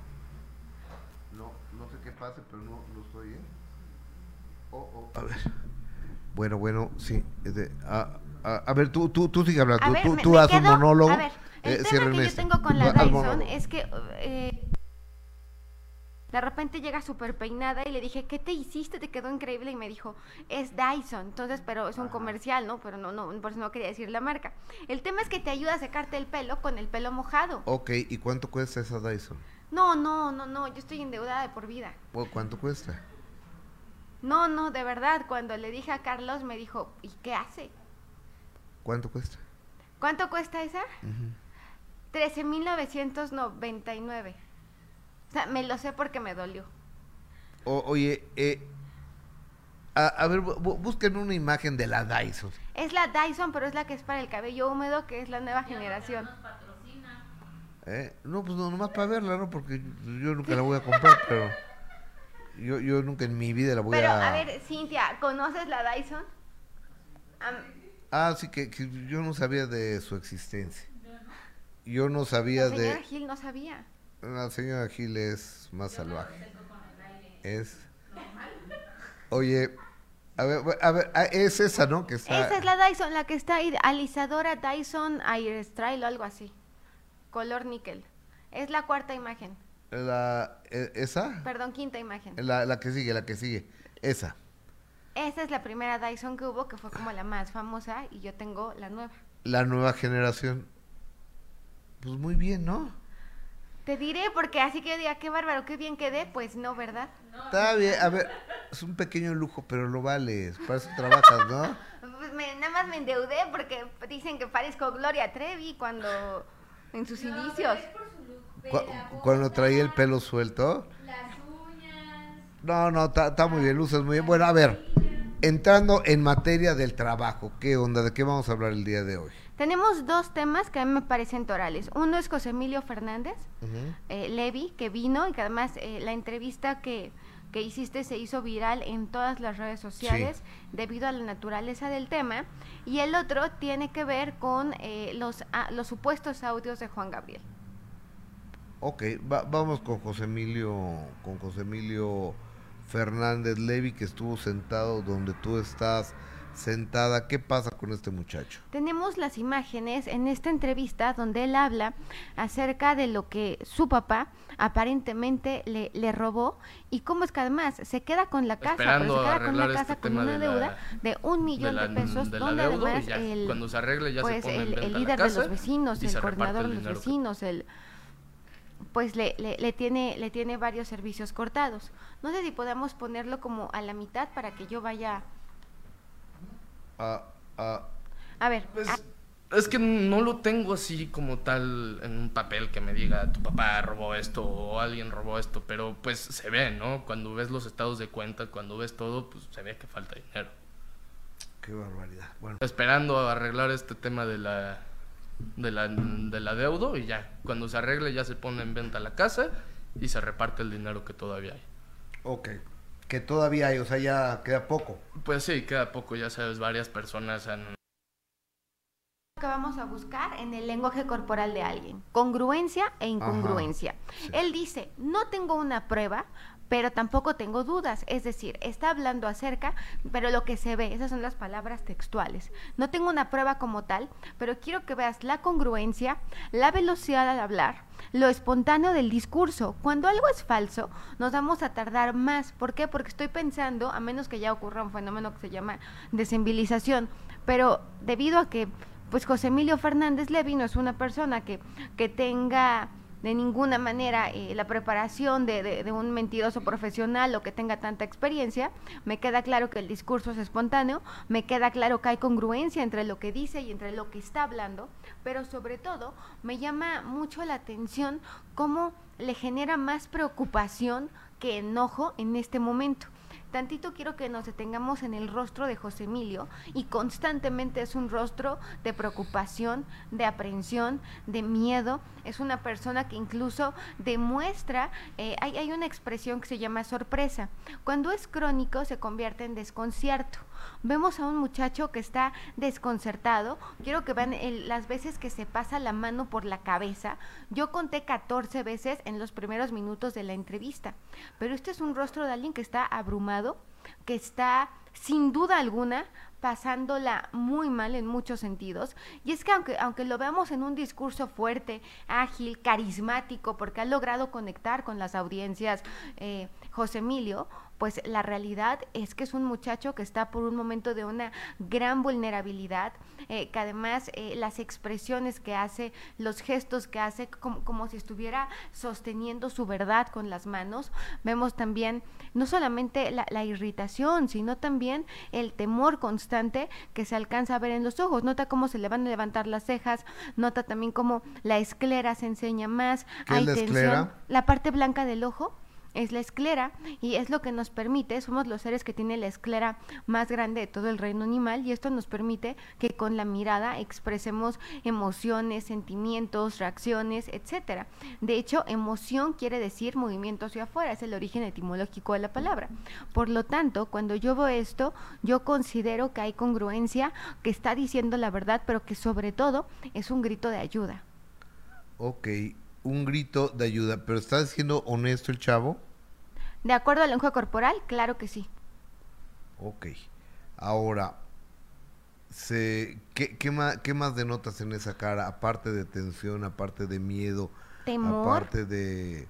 No, no sé qué pase, pero no, no estoy, ¿eh? Oh, oh, a ver. Bueno, bueno, sí. es de- a, a, a ver, tú, tú, tú sigue hablando. A Tú, ver, tú, me- tú me haz un monólogo. A ver, el eh, tema que yo esto. tengo con la Dyson es que eh, de repente llega súper peinada y le dije, ¿qué te hiciste? Te quedó increíble y me dijo, es Dyson. Entonces, pero es un comercial, ¿no? Pero no, no, por eso no quería decir la marca. El tema es que te ayuda a secarte el pelo con el pelo mojado. Ok, ¿y cuánto cuesta esa Dyson? No, no, no, no, yo estoy endeudada de por vida. ¿O ¿Cuánto cuesta? No, no, de verdad, cuando le dije a Carlos me dijo, ¿y qué hace? ¿Cuánto cuesta? ¿Cuánto cuesta esa? 13.999. O sea, me lo sé porque me dolió. O- oye, eh, a, a ver, busquen una imagen de la Dyson. Es la Dyson, pero es la que es para el cabello húmedo, que es la nueva generación. ¿Eh? No, pues no, nomás para verla, ¿no? Porque yo nunca la voy a comprar, pero yo, yo nunca en mi vida la voy Pero, a... a ver, Cintia, ¿conoces la Dyson? Ah, sí, que, que yo no sabía de su existencia. Yo no sabía la de... Gil no sabía. La señora Gil es más salvaje. Es... Oye, a ver, a ver, ah, es esa, ¿no? Que está... Esa es la Dyson, la que está ahí, alisadora Dyson Air Style o algo así. Color níquel. Es la cuarta imagen. la- e- ¿Esa? Perdón, quinta imagen. La, la que sigue, la que sigue. Esa. Esa es la primera Dyson que hubo, que fue como la más famosa, y yo tengo la nueva. La nueva generación. Pues muy bien, ¿no? Te diré, porque así que yo diga, qué bárbaro, qué bien quedé, pues no, ¿verdad? Está bien, a ver, es un pequeño lujo, pero lo vales. Para eso trabajas, ¿no? Pues me- nada más me endeudé porque dicen que parezco Gloria Trevi cuando en sus inicios. Cu- cuando traía el pelo suelto. No, no, está está muy bien, luces muy bien. Bueno, a ver, entrando en materia del trabajo, ¿qué onda? ¿De qué vamos a hablar el día de hoy? Tenemos dos temas que a mí me parecen torales. Uno es José Emilio Fernández, eh, Levi, que vino y que además eh, la entrevista que, que hiciste se hizo viral en todas las redes sociales debido a la naturaleza del tema. Y el otro tiene que ver con eh, los, ah, los supuestos audios de Juan Gabriel. Ok, va- vamos con José Emilio, con José Emilio Fernández Levi, que estuvo sentado donde tú estás sentada. ¿Qué pasa con este muchacho? Tenemos las imágenes en esta entrevista donde él habla acerca de lo que su papá aparentemente le, le robó y cómo es que además se queda con la casa, pero se queda con arreglar una este casa con una de la- deuda de un millón de, la- pesos, donde además ya, el, cuando se arregle ya se pues pone el, el la líder de casa los vecinos, y el coordinador el de los vecinos, el pues le, le, le tiene le tiene varios servicios cortados. No sé si podamos ponerlo como a la mitad para que yo vaya Ah, ah, a ver. Pues, es que no lo tengo así como tal en un papel que me diga tu papá robó esto o alguien robó esto, pero pues se ve, ¿no? Cuando ves los estados de cuenta, cuando ves todo, pues se ve que falta dinero. qué barbaridad. Bueno, Esperando a arreglar este tema de la de la del adeudo y ya, cuando se arregle ya se pone en venta la casa y se reparte el dinero que todavía hay. ok. Que todavía hay, o sea, ya queda poco. Pues sí, queda poco, ya sabes, varias personas han que vamos a buscar en el lenguaje corporal de alguien. Congruencia e incongruencia. sí. Él dice, no tengo una prueba, pero tampoco tengo dudas. Es decir, está hablando acerca, pero lo que se ve, esas son las palabras textuales. No tengo una prueba como tal, pero quiero que veas la congruencia, la velocidad al hablar, lo espontáneo del discurso. Cuando algo es falso, nos vamos a tardar más. ¿Por qué? Porque estoy pensando, a menos que ya ocurra un fenómeno que se llama desenvilización, pero debido a que pues José Emilio Fernández Levi no es una persona que, que tenga de ninguna manera eh, la preparación de, de, un mentiroso profesional o que tenga tanta experiencia. Me queda claro que el discurso es espontáneo, me queda claro que hay congruencia entre lo que dice y entre lo que está hablando, pero sobre todo me llama mucho la atención cómo le genera más preocupación que enojo en este momento. Tantito quiero que nos detengamos en el rostro de José Emilio y constantemente es un rostro de preocupación, de aprensión, de miedo. Es una persona que incluso demuestra, eh, hay, hay una expresión que se llama sorpresa. Cuando es crónico se convierte en desconcierto vemos a un muchacho que está desconcertado. Quiero que vean las veces que se pasa la mano por la cabeza. Yo conté 14 veces en los primeros minutos de la entrevista, pero este es un rostro de alguien que está abrumado, que está sin duda alguna pasándola muy mal en muchos sentidos. Y es que aunque, aunque lo veamos en un discurso fuerte, ágil, carismático, porque ha logrado conectar con las audiencias, eh, José Emilio, pues la realidad es que es un muchacho que está por un momento de una gran vulnerabilidad, eh, que además eh, las expresiones que hace, los gestos que hace, como, si estuviera sosteniendo su verdad con las manos, vemos también no solamente la, la irritación, sino también el temor constante que se alcanza a ver en los ojos. Nota cómo se le van a levantar las cejas, nota también cómo la esclera se enseña más, hay tensión, la parte blanca del ojo es la esclera y es lo que nos permite, somos los seres que tienen la esclera más grande de todo el reino animal y esto nos permite que con la mirada expresemos emociones, sentimientos, reacciones, etcétera. De hecho, emoción quiere decir movimiento hacia afuera, es el origen etimológico de la palabra. Por lo tanto, cuando yo veo esto, yo considero que hay congruencia, que está diciendo la verdad, pero que sobre todo es un grito de ayuda. Ok, un grito de ayuda, pero ¿está siendo honesto el chavo? De acuerdo al lenguaje corporal, claro que sí. Ok. Ahora, se, ¿qué, qué, más, ¿qué más denotas en esa cara? Aparte de tensión, aparte de miedo, temor. Aparte de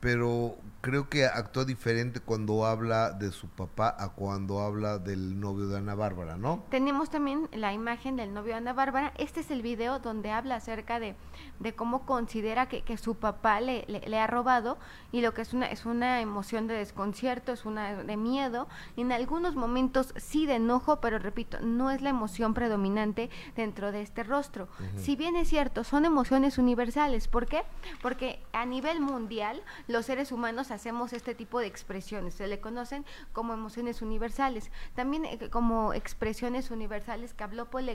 pero creo que actúa diferente cuando habla de su papá a cuando habla del novio de Ana Bárbara, ¿no? Tenemos también la imagen del novio de Ana Bárbara. Este es el video donde habla acerca de, de cómo considera que, que su papá le, le, ha robado y lo que es una, es una emoción de desconcierto, es una de miedo, en algunos momentos sí de enojo, pero repito, no es la emoción predominante dentro de este rostro. Si bien es cierto, son emociones universales. ¿Por qué? Porque a nivel mundial los seres humanos hacemos este tipo de expresiones, se le conocen como emociones universales, también eh, como expresiones universales que habló Paul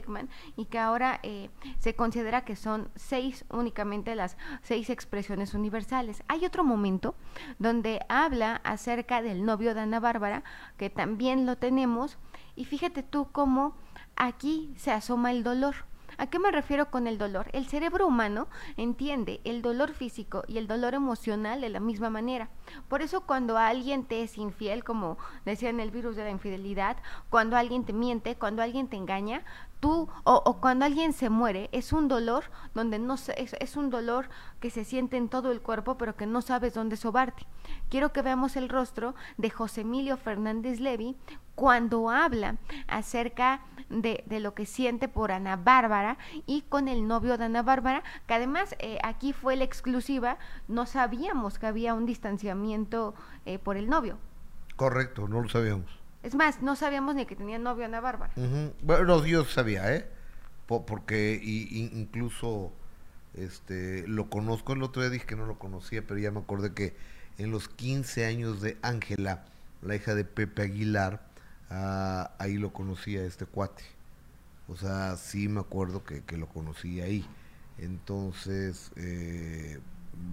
y que ahora eh, se considera que son seis únicamente las seis expresiones universales. Hay otro momento donde habla acerca del novio de Ana Bárbara, que también lo tenemos, y fíjate tú cómo aquí se asoma el dolor. ¿A qué me refiero con el dolor? El cerebro humano entiende el dolor físico y el dolor emocional de la misma manera. Por eso cuando alguien te es infiel, como decía en el virus de la infidelidad, cuando alguien te miente, cuando alguien te engaña, o, cuando alguien se muere, es un dolor donde no es, es un dolor que se siente en todo el cuerpo, pero que no sabes dónde sobarte. Quiero que veamos el rostro de José Emilio Fernández Levi cuando habla acerca de, de, lo que siente por Ana Bárbara y con el novio de Ana Bárbara, que además eh, aquí fue la exclusiva, no sabíamos que había un distanciamiento eh, por el novio. Correcto, no lo sabíamos. Es más, no sabíamos ni que tenía novio Ana Bárbara. Bueno, yo sabía, ¿eh? porque y, incluso este lo conozco el otro día dije que no lo conocía, pero ya me acordé que en los 15 años de Ángela, la hija de Pepe Aguilar, Ah, ahí lo conocí a este cuate. O sea, sí me acuerdo que, lo conocí ahí. Entonces, eh,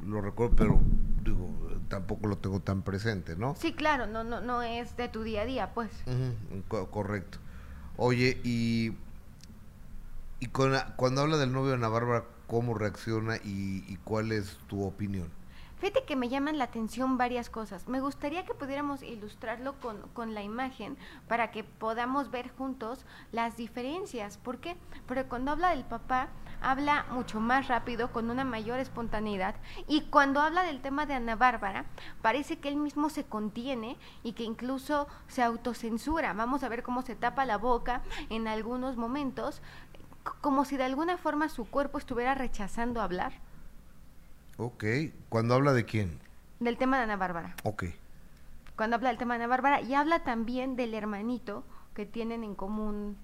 lo recuerdo, pero digo, tampoco lo tengo tan presente, ¿no? Sí, claro, no, no, no es de tu día a día, pues. correcto. Oye, y, y con, cuando habla del novio de Ana Bárbara, ¿cómo reacciona y, y cuál es tu opinión? Fíjate que me llaman la atención varias cosas. Me gustaría que pudiéramos ilustrarlo con, con la imagen para que podamos ver juntos las diferencias. ¿Por qué? Porque cuando habla del papá, habla mucho más rápido, con una mayor espontaneidad. Y cuando habla del tema de Ana Bárbara, parece que él mismo se contiene y que incluso se autocensura. Vamos a ver cómo se tapa la boca en algunos momentos, como si de alguna forma su cuerpo estuviera rechazando hablar Ok. ¿Cuando habla de quién? del tema de Ana Bárbara. Ok. Cuando habla del tema de Ana Bárbara y habla también del hermanito que tienen en común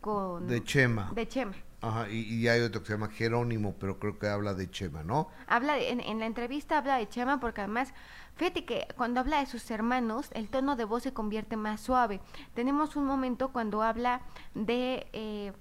con... De Chema. De Chema. Ajá, y, y hay otro que se llama Jerónimo, pero creo que habla de Chema, ¿no? Habla de- en, en la entrevista habla de Chema porque además, fíjate que cuando habla de sus hermanos, el tono de voz se convierte más suave. Tenemos un momento cuando habla de, eh,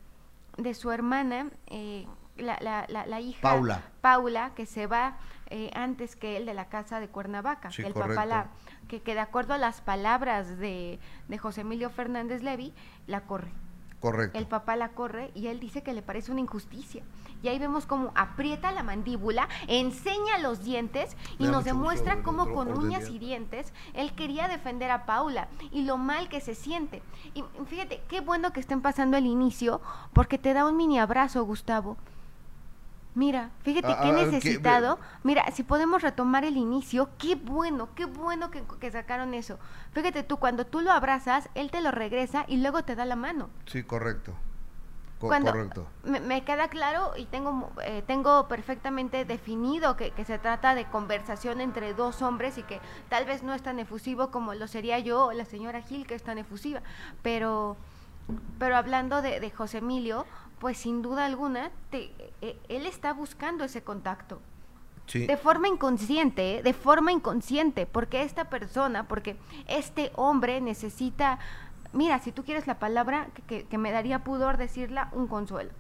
de su hermana, eh, la, la, la, la hija Paula. Paula, que se va eh, antes que él de la casa de Cuernavaca, Sí, que el correcto. papá la, que, que de acuerdo a las palabras de, de José Emilio Fernández Levy, la corre. Correcto. El papá la corre y él dice que le parece una injusticia. Y ahí vemos cómo aprieta la mandíbula, enseña los dientes y nos demuestra cómo con uñas y dientes él quería defender a Paula y lo mal que se siente. Y fíjate, qué bueno que estén pasando el inicio porque te da un mini abrazo, Gustavo. Mira, fíjate Ah, qué ah, que- necesitado. Mira, si podemos retomar el inicio, qué bueno, qué bueno que, que sacaron eso. Fíjate tú, cuando tú lo abrazas, él te lo regresa y luego te da la mano. Sí, correcto. Co- Cuando correcto. Me, me queda claro y tengo, eh, tengo perfectamente definido que, que se trata de conversación entre dos hombres y que tal vez no es tan efusivo como lo sería yo o la señora Gil, que es tan efusiva. Pero, pero hablando de, de José Emilio, pues sin duda alguna, te- eh, él está buscando ese contacto. Sí. De forma inconsciente, ¿eh? de forma inconsciente, porque esta persona, porque este hombre necesita, mira, si tú quieres la palabra que, que- me daría pudor decirla, un consuelo.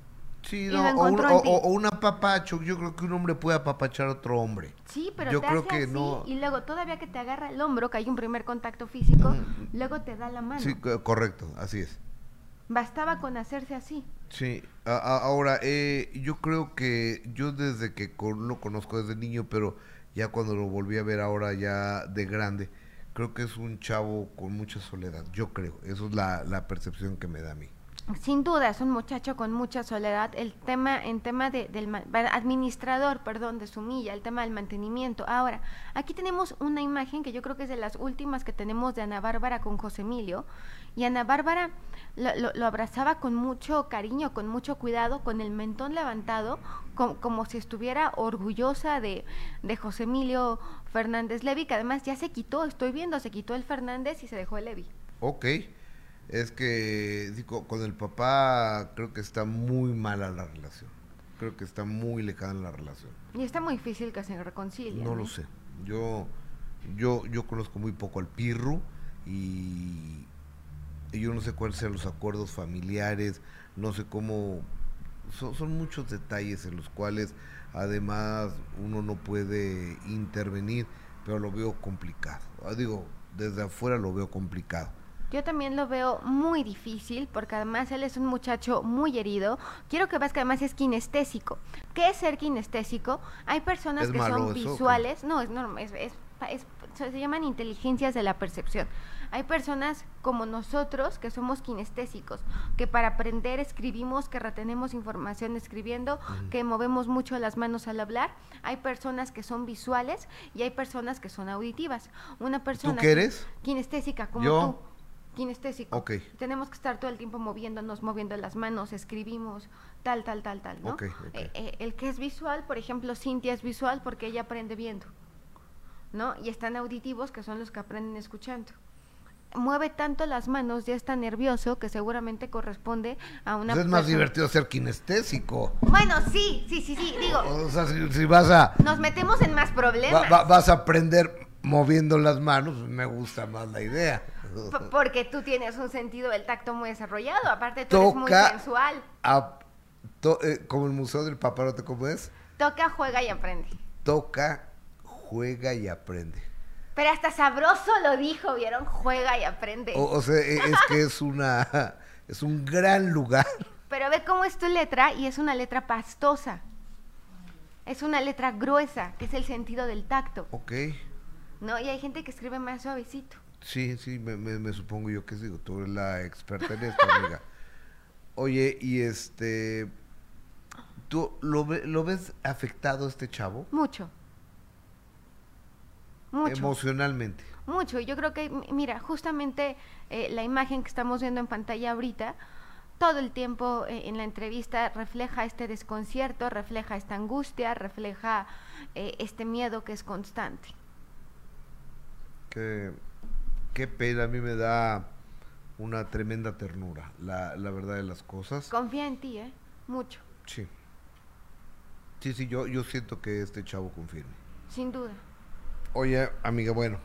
Sí, no, o, un, o- un apapacho. Yo creo que un hombre puede apapachar a otro hombre. Sí, pero Yo te creo hace que así no. y luego todavía que te agarra el hombro, que hay un primer contacto físico, luego te da la mano. Sí, co- correcto, así es. Bastaba con hacerse así. Sí, a- a- ahora, eh, yo creo que yo desde que con- lo conozco desde niño, pero ya cuando lo volví a ver ahora ya de grande, creo que es un chavo con mucha soledad, yo creo, eso es la, la percepción que me da a mí. Sin duda, es un muchacho con mucha soledad. El tema, en tema de, del administrador, perdón, de su milla, el tema del mantenimiento. Ahora, aquí tenemos una imagen que yo creo que es de las últimas que tenemos de Ana Bárbara con José Emilio. Y Ana Bárbara lo, lo- lo abrazaba con mucho cariño, con mucho cuidado, con el mentón levantado, com- como si estuviera orgullosa de, de José Emilio Fernández Levi, que además ya se quitó, estoy viendo, se quitó el Fernández y se dejó el Levi. Ok, es que digo, con el papá creo que está muy mala la relación, creo que está muy lejana la relación. Y está muy difícil que se reconcilien. No lo sé. Yo, yo, yo conozco muy poco al Pirru y yo no sé cuáles sean los acuerdos familiares, no sé cómo. Son, son muchos detalles en los cuales además uno no puede intervenir, pero lo veo complicado. Ah, Digo, desde afuera lo veo complicado. Yo también lo veo muy difícil porque además él es un muchacho muy herido. Quiero que veas que además es kinestésico. ¿Qué es ser kinestésico? Hay personas ¿Es que son visuales. No, es normal. Es, es- es- se llaman inteligencias de la percepción. Hay personas como nosotros que somos kinestésicos, que para aprender escribimos, que retenemos información escribiendo, que movemos mucho las manos al hablar. Hay personas que son visuales y hay personas que son auditivas. Una persona qué eres? kinestésica como Yo. tú kinestésico. Ok. Tenemos que estar todo el tiempo moviéndonos, moviendo las manos, escribimos, tal, tal, tal, tal, ¿no? Eh, eh, el que es visual, por ejemplo, Cintia es visual porque ella aprende viendo, ¿no? Y están auditivos que son los que aprenden escuchando. Mueve tanto las manos, ya está nervioso, que seguramente corresponde a una Pues es más persona- divertido ser kinestésico. Bueno, sí, sí, sí, sí, digo, O sea, si, si vas a nos metemos en más problemas. va- vas a aprender moviendo las manos, me gusta más la idea. p- Porque tú tienes un sentido del tacto muy desarrollado, aparte tú eres muy Toca sensual. a- to- eh, como el Museo del Paparote, ¿cómo es? Toca, juega y aprende. Toca, juega y aprende. Pero hasta sabroso lo dijo, ¿vieron? Juega y aprende. O, o sea, e- es que es una es un gran lugar. Pero ve cómo es tu letra y es una letra pastosa. Es una letra gruesa, que es el sentido del tacto. Ok. ¿No? Y hay gente que escribe más suavecito. Sí, sí, me, me, me supongo yo que digo, tú eres la experta en esto, amiga. Oye, y este, ¿tú lo, lo ves afectado este chavo? Mucho. Mucho. Emocionalmente. Mucho. Yo creo que, mira, justamente eh, la imagen que estamos viendo en pantalla ahorita, todo el tiempo eh, en la entrevista refleja este desconcierto, refleja esta angustia, refleja eh, este miedo que es constante. Qué, qué pena, a mí me da una tremenda ternura, la, la verdad de las cosas. Confía en ti, ¿eh? Mucho, Sí. Sí, sí, yo, yo siento que este chavo confirme. sin duda. Oye, amiga, bueno,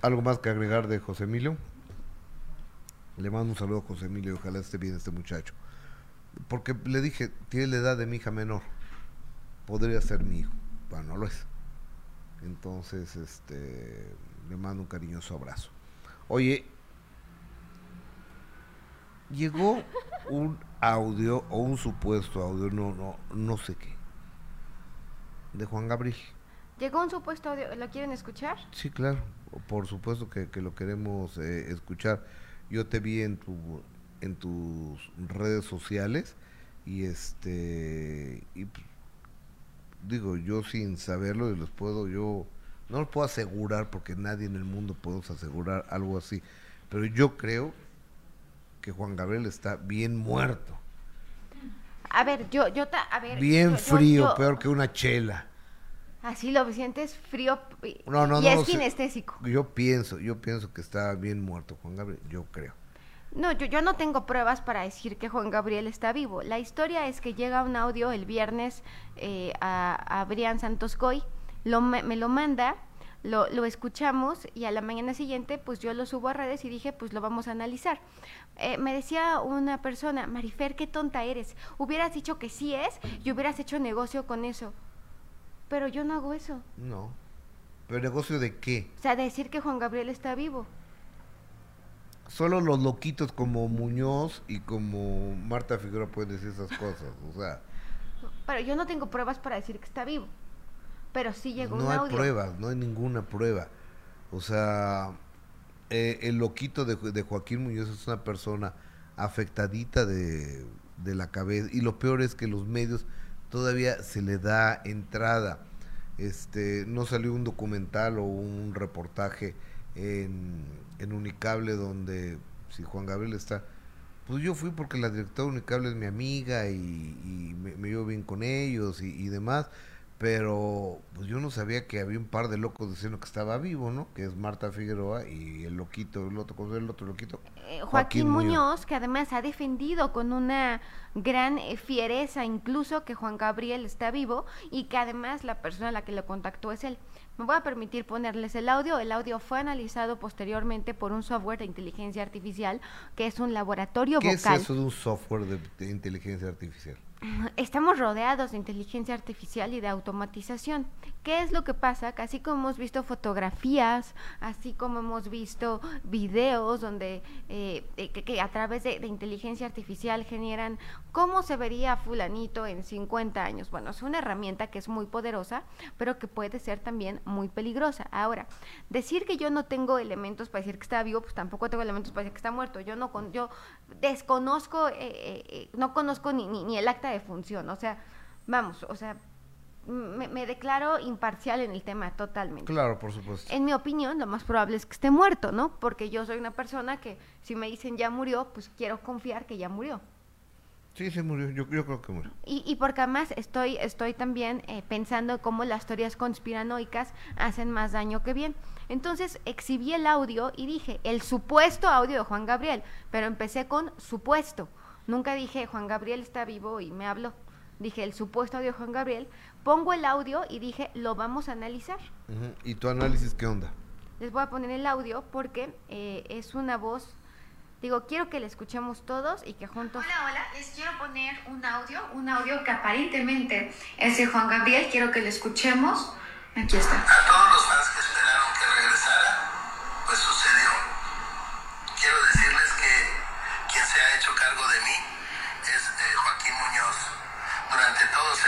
¿algo más que agregar de José Emilio? Le mando un saludo a José Emilio y ojalá esté bien este muchacho. Porque le dije, tiene la edad de mi hija menor. Podría ser mi hijo. Bueno, no lo es. Entonces, este, le mando un cariñoso abrazo. Oye, llegó un audio o un supuesto audio, no, no, no sé qué, de Juan Gabriel. Llegó un supuesto audio, ¿lo quieren escuchar? Sí, claro, por supuesto que, que lo queremos eh, escuchar. Yo te vi en tu en tus redes sociales y este y pues, digo yo sin saberlo y les puedo yo no lo puedo asegurar porque nadie en el mundo puede asegurar algo así, pero yo creo que Juan Gabriel está bien muerto, A ver, yo, yo, ta- a ver. bien yo- yo- frío, yo- peor que una chela. Así lo sientes frío y, No, no, y no, es kinestésico. Yo pienso, yo pienso que está bien muerto Juan Gabriel, yo creo. No, yo, yo no tengo pruebas para decir que Juan Gabriel está vivo. La historia es que llega un audio el viernes eh, a, a Brian Santos Coy, lo, me, me lo manda, lo, lo escuchamos y a la mañana siguiente pues yo lo subo a redes y dije pues lo vamos a analizar. Eh, me decía una persona, Marifer, qué tonta eres. Hubieras dicho que sí es y hubieras hecho negocio con eso. Pero yo no hago eso. No. ¿Pero negocio de qué? O sea, decir que Juan Gabriel está vivo. Solo los loquitos como Muñoz y como Marta Figueroa pueden decir esas cosas. O sea, Pero yo no tengo pruebas para decir que está vivo. Pero sí llegó no un hay audio. pruebas, no hay ninguna prueba. O sea, eh, el loquito de, de Joaquín Muñoz es una persona afectadita de, de la cabeza. Y lo peor es que los medios todavía se le da entrada. Este, no salió un documental o un reportaje en, Unicable donde si Juan Gabriel está pues yo fui porque la directora Unicable es mi amiga y, me, me llevo bien con ellos y demás, pero pues yo no sabía que había un par de locos diciendo que estaba vivo, ¿no? Que es Marta Figueroa y el loquito, el otro, ¿cómo se llama el otro loquito? Eh, Joaquín, Muñoz, que además ha defendido con una gran eh, fiereza incluso que Juan Gabriel está vivo y que además la persona a la que lo contactó es él. Me voy a permitir ponerles el audio. El audio fue analizado posteriormente por un software de inteligencia artificial que es un laboratorio ¿Qué vocal. es eso de un software de, de inteligencia artificial? Estamos rodeados de inteligencia artificial y de automatización. ¿Qué es lo que pasa? Que así como hemos visto fotografías, así como hemos visto videos donde eh, eh, que, a través de, inteligencia artificial generan cómo se vería fulanito en 50 años. Bueno, es una herramienta que es muy poderosa, pero que puede ser también muy peligrosa. Ahora, decir que yo no tengo elementos para decir que está vivo, pues tampoco tengo elementos para decir que está muerto. Yo no yo desconozco, eh, no conozco ni, ni, ni el acta de función. O sea, vamos, o sea, me, me declaro imparcial en el tema totalmente. Claro, por supuesto. En mi opinión, lo más probable es que esté muerto, ¿no? Porque yo soy una persona que si me dicen ya murió, pues quiero confiar que ya murió. Sí, se murió, yo, yo creo que murió. Y, y porque además estoy, estoy también eh, pensando cómo las teorías conspiranoicas hacen más daño que bien. Entonces exhibí el audio y dije, el supuesto audio de Juan Gabriel, pero empecé con supuesto. Nunca dije, Juan Gabriel está vivo y me habló. Dije, el supuesto audio de Juan Gabriel. Pongo el audio y dije, lo vamos a analizar. ¿Y tu análisis qué onda? Les voy a poner el audio porque eh, es una voz, digo, quiero que la escuchemos todos y que juntos... Hola, hola, les quiero poner un audio, un audio que aparentemente es de Juan Gabriel, quiero que lo escuchemos. Aquí está. A todos los fans que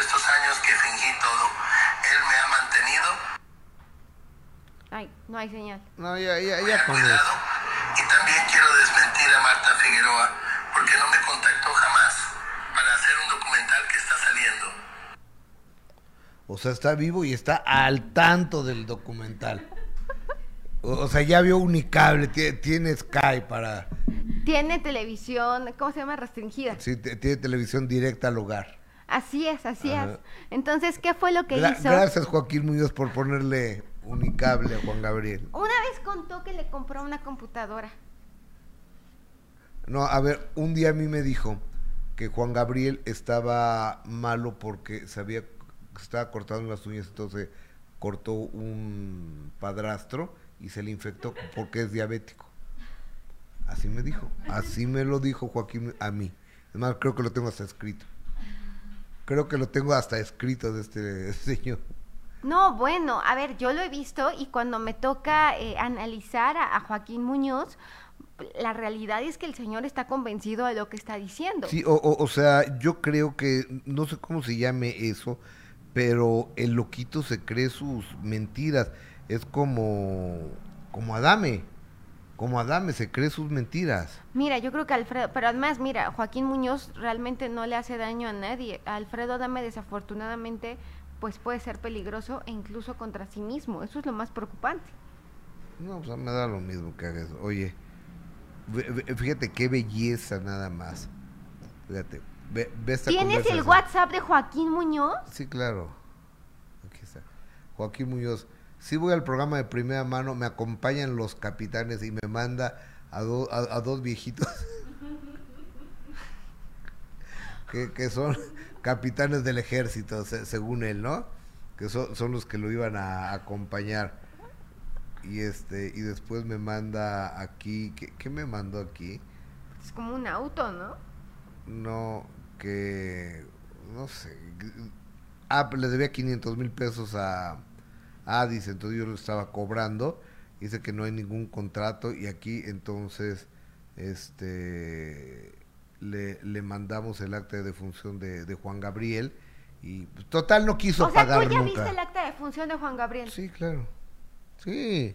estos años que fingí todo. Él me ha mantenido. Ay, no hay señal. No, ya, ya, ya con eso. Y también quiero desmentir a Marta Figueroa porque no me contactó jamás para hacer un documental que está saliendo. O sea, está vivo y está al tanto del documental. O sea, ya vio Unicable, tiene, tiene Sky para... Tiene televisión, ¿cómo se llama? Restringida. Sí, tiene televisión directa al hogar. Así es, así Ajá. es. Entonces, ¿qué fue lo que Gra- hizo? Gracias, Joaquín Muñoz, por ponerle Unicable a Juan Gabriel. Una vez contó que le compró una computadora. No, a ver, un día a mí me dijo que Juan Gabriel estaba malo porque sabía estaba cortando las uñas, entonces cortó un padrastro y se le infectó porque es diabético. Así me dijo, así me lo dijo Joaquín a mí. Es más, creo que lo tengo hasta escrito. Creo que lo tengo hasta escrito de este señor. No, bueno, a ver, yo lo he visto y cuando me toca eh, analizar a, a Joaquín Muñoz, la realidad es que el señor está convencido de lo que está diciendo. Sí, o, o- o sea, yo creo que, no sé cómo se llame eso, pero el loquito se cree sus mentiras. Es como, como Adame, como Adame se cree sus mentiras. Mira, yo creo que Alfredo, pero además, mira, Joaquín Muñoz realmente no le hace daño a nadie. Alfredo Dame desafortunadamente pues puede ser peligroso e incluso contra sí mismo. Eso es lo más preocupante. No, pues me da lo mismo que hagas. Oye, fíjate qué belleza nada más. Fíjate, ve, ve esta ¿Tienes el. WhatsApp de Joaquín Muñoz? Sí, claro. Aquí está. Joaquín Muñoz. Sí voy al programa de primera mano, me acompañan los capitanes y me manda a, do- a, a dos viejitos que, que son capitanes del ejército, se- según él, ¿no? Que son, son los que lo iban a acompañar. Y este y después me manda aquí, ¿qué, qué me mandó aquí? Es como un auto, ¿no? No, que. No sé. Ah, le debía 500 mil pesos a, a Addis, entonces yo lo estaba cobrando. Dice que no hay ningún contrato y aquí entonces este le, le mandamos el acta de defunción de, de Juan Gabriel y pues, total no quiso o sea, pagar tú ya nunca. viste el acta de función de Juan Gabriel. Sí, claro. Sí,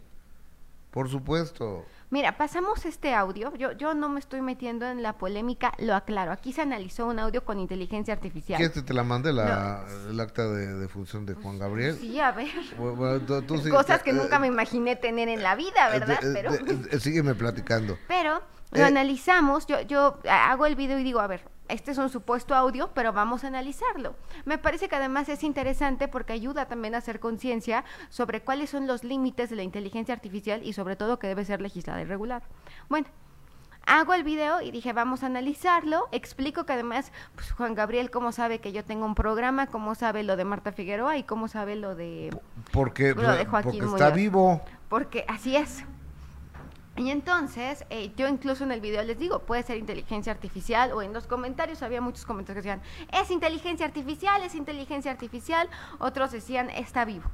por supuesto. Mira, pasamos este audio. Yo, yo no me estoy metiendo en la polémica, lo aclaro. Aquí se analizó un audio con inteligencia artificial. ¿Quieres que te la mande la, el acta de defunción de Juan Gabriel? Sí, a ver. Bueno, bueno, tú- tú sí- Cosas que eh, nunca me imaginé tener en la vida, ¿verdad? Eh, Pero, eh, sígueme platicando. pero lo Eh. analizamos. Yo, yo hago el video y digo, a ver, este es un supuesto audio, pero vamos a analizarlo. Me parece que además es interesante porque ayuda también a hacer conciencia sobre cuáles son los límites de la inteligencia artificial y sobre todo que debe ser legislada y regulada. Bueno, hago el video y dije, vamos a analizarlo. Explico que además, pues Juan Gabriel, cómo sabe que yo tengo un programa, cómo sabe lo de Marta Figueroa y cómo sabe lo de... Porque, Lo de Joaquín porque está Muñoz. vivo. Porque así es. Y entonces, eh, yo incluso en el video les digo, puede ser inteligencia artificial, o en los comentarios había muchos comentarios que decían, es inteligencia artificial, es inteligencia artificial, otros decían, está vivo.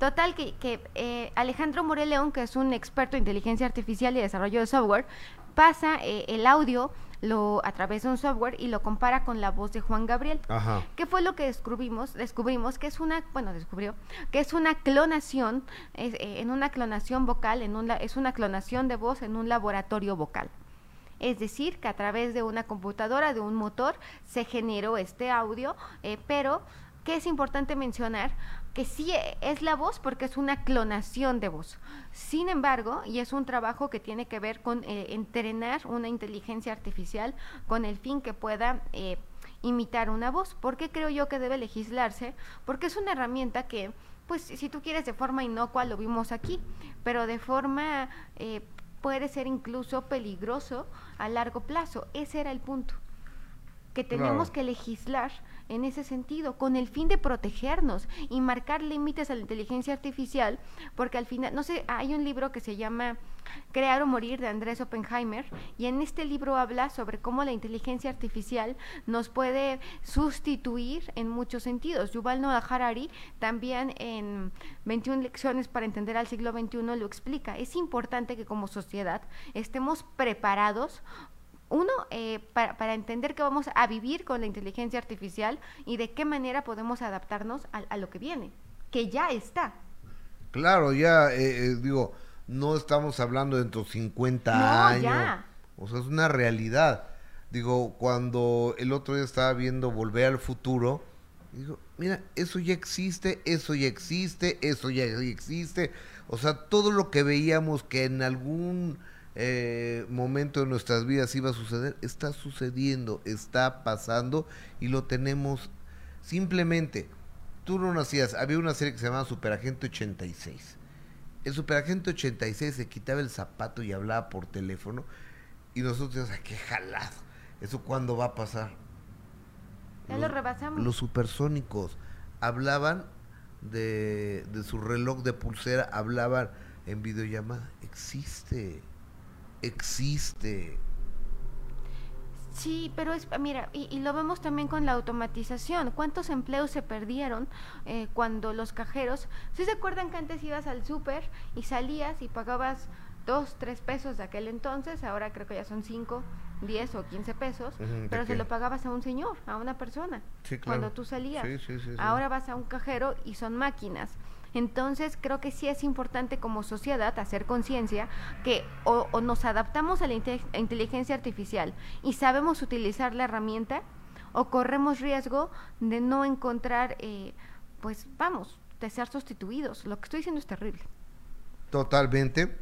Total, que, eh, Alejandro Moreleón, que es un experto en inteligencia artificial y desarrollo de software, pasa eh, el audio lo, a través de un software y lo compara con la voz de Juan Gabriel. Ajá. ¿Qué fue lo que descubrimos? Descubrimos que es una, bueno, descubrió que es una clonación, es, eh, en una clonación vocal, en un, es una clonación de voz en un laboratorio vocal. Es decir, que a través de una computadora, de un motor, se generó este audio, eh, pero que es importante mencionar que sí es la voz porque es una clonación de voz. Sin embargo, y es un trabajo que tiene que ver con eh, entrenar una inteligencia artificial con el fin que pueda eh, imitar una voz. ¿Por qué creo yo que debe legislarse? Porque es una herramienta que, pues, si tú quieres de forma inocua, lo vimos aquí, pero de forma eh, puede ser incluso peligroso a largo plazo. Ese era el punto que tenemos Claro. que legislar en ese sentido, con el fin de protegernos y marcar límites a la inteligencia artificial, porque al final, no sé, hay un libro que se llama Crear o Morir de Andrés Oppenheimer, y en este libro habla sobre cómo la inteligencia artificial nos puede sustituir en muchos sentidos. Yuval Noah Harari también en 21 lecciones para entender al siglo XXI lo explica. Es importante que como sociedad estemos preparados uno, eh, para, para entender que vamos a vivir con la inteligencia artificial y de qué manera podemos adaptarnos a, a lo que viene, que ya está. Claro, ya, eh, eh, digo, no estamos hablando dentro de 50 No, años. ya. O sea, es una realidad. Digo, cuando el otro día estaba viendo Volver al Futuro, digo, mira, eso ya existe, eso ya existe, eso ya existe. O sea, todo lo que veíamos que en algún eh, momento de nuestras vidas iba a suceder, está sucediendo, está pasando y lo tenemos simplemente. Tú no nacías, había una serie que se llamaba Superagente 86. El Superagente 86 se quitaba el zapato y hablaba por teléfono y nosotros decíamos, "Ay, qué jalado. ¿Eso cuándo va a pasar? Ya lo rebasamos. Los supersónicos hablaban de, de su reloj de pulsera, hablaban en videollamada. Existe, existe. Sí, pero es, mira, y, y lo vemos también con la automatización. ¿Cuántos empleos se perdieron eh, cuando los cajeros... ¿Sí se acuerdan que antes ibas al súper y salías y pagabas dos, tres pesos de aquel entonces? Ahora creo que ya son cinco, diez o quince pesos, Ujú, ¿de pero se lo pagabas a un señor, a una persona, Sí, cuando tú salías. Sí. Ahora vas a un cajero y son máquinas. Entonces creo que sí es importante como sociedad hacer conciencia que o, nos adaptamos a la inteligencia artificial y sabemos utilizar la herramienta o corremos riesgo de no encontrar, eh, pues vamos, de ser sustituidos. Lo que estoy diciendo es terrible. Totalmente,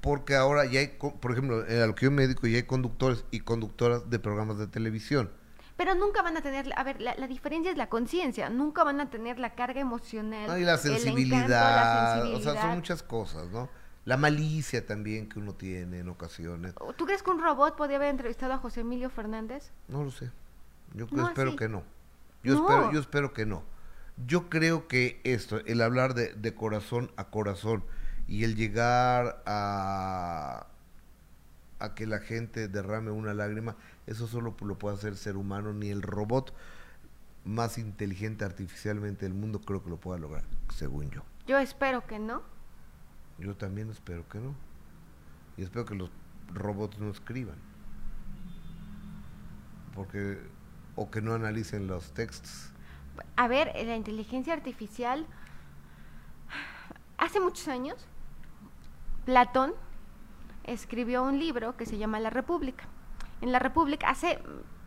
porque ahora ya hay, por ejemplo, eh, a lo que yo ya hay conductores y conductoras de programas de televisión. Pero nunca van a tener, a ver, la, la diferencia es la conciencia, nunca van a tener la carga emocional. No, y la el encanto, sensibilidad, la o sea, son sensibilidad. muchas cosas, ¿no? La malicia también que uno tiene en ocasiones. ¿Tú crees que un robot podría haber entrevistado a José Emilio Fernández? No lo sé. Yo No, espero que no. Yo No. espero, yo espero que no. Yo creo que esto, el hablar de, de corazón a corazón y el llegar a a que la gente derrame una lágrima, eso solo lo puede hacer el ser humano, ni el robot más inteligente artificialmente del mundo creo que lo pueda lograr, según yo. Yo espero que no. Yo también espero que no. Y espero que los robots no escriban. Porque o que no analicen los textos. A ver, la inteligencia artificial, hace muchos años, Platón escribió un libro que se llama La República. En La República, hace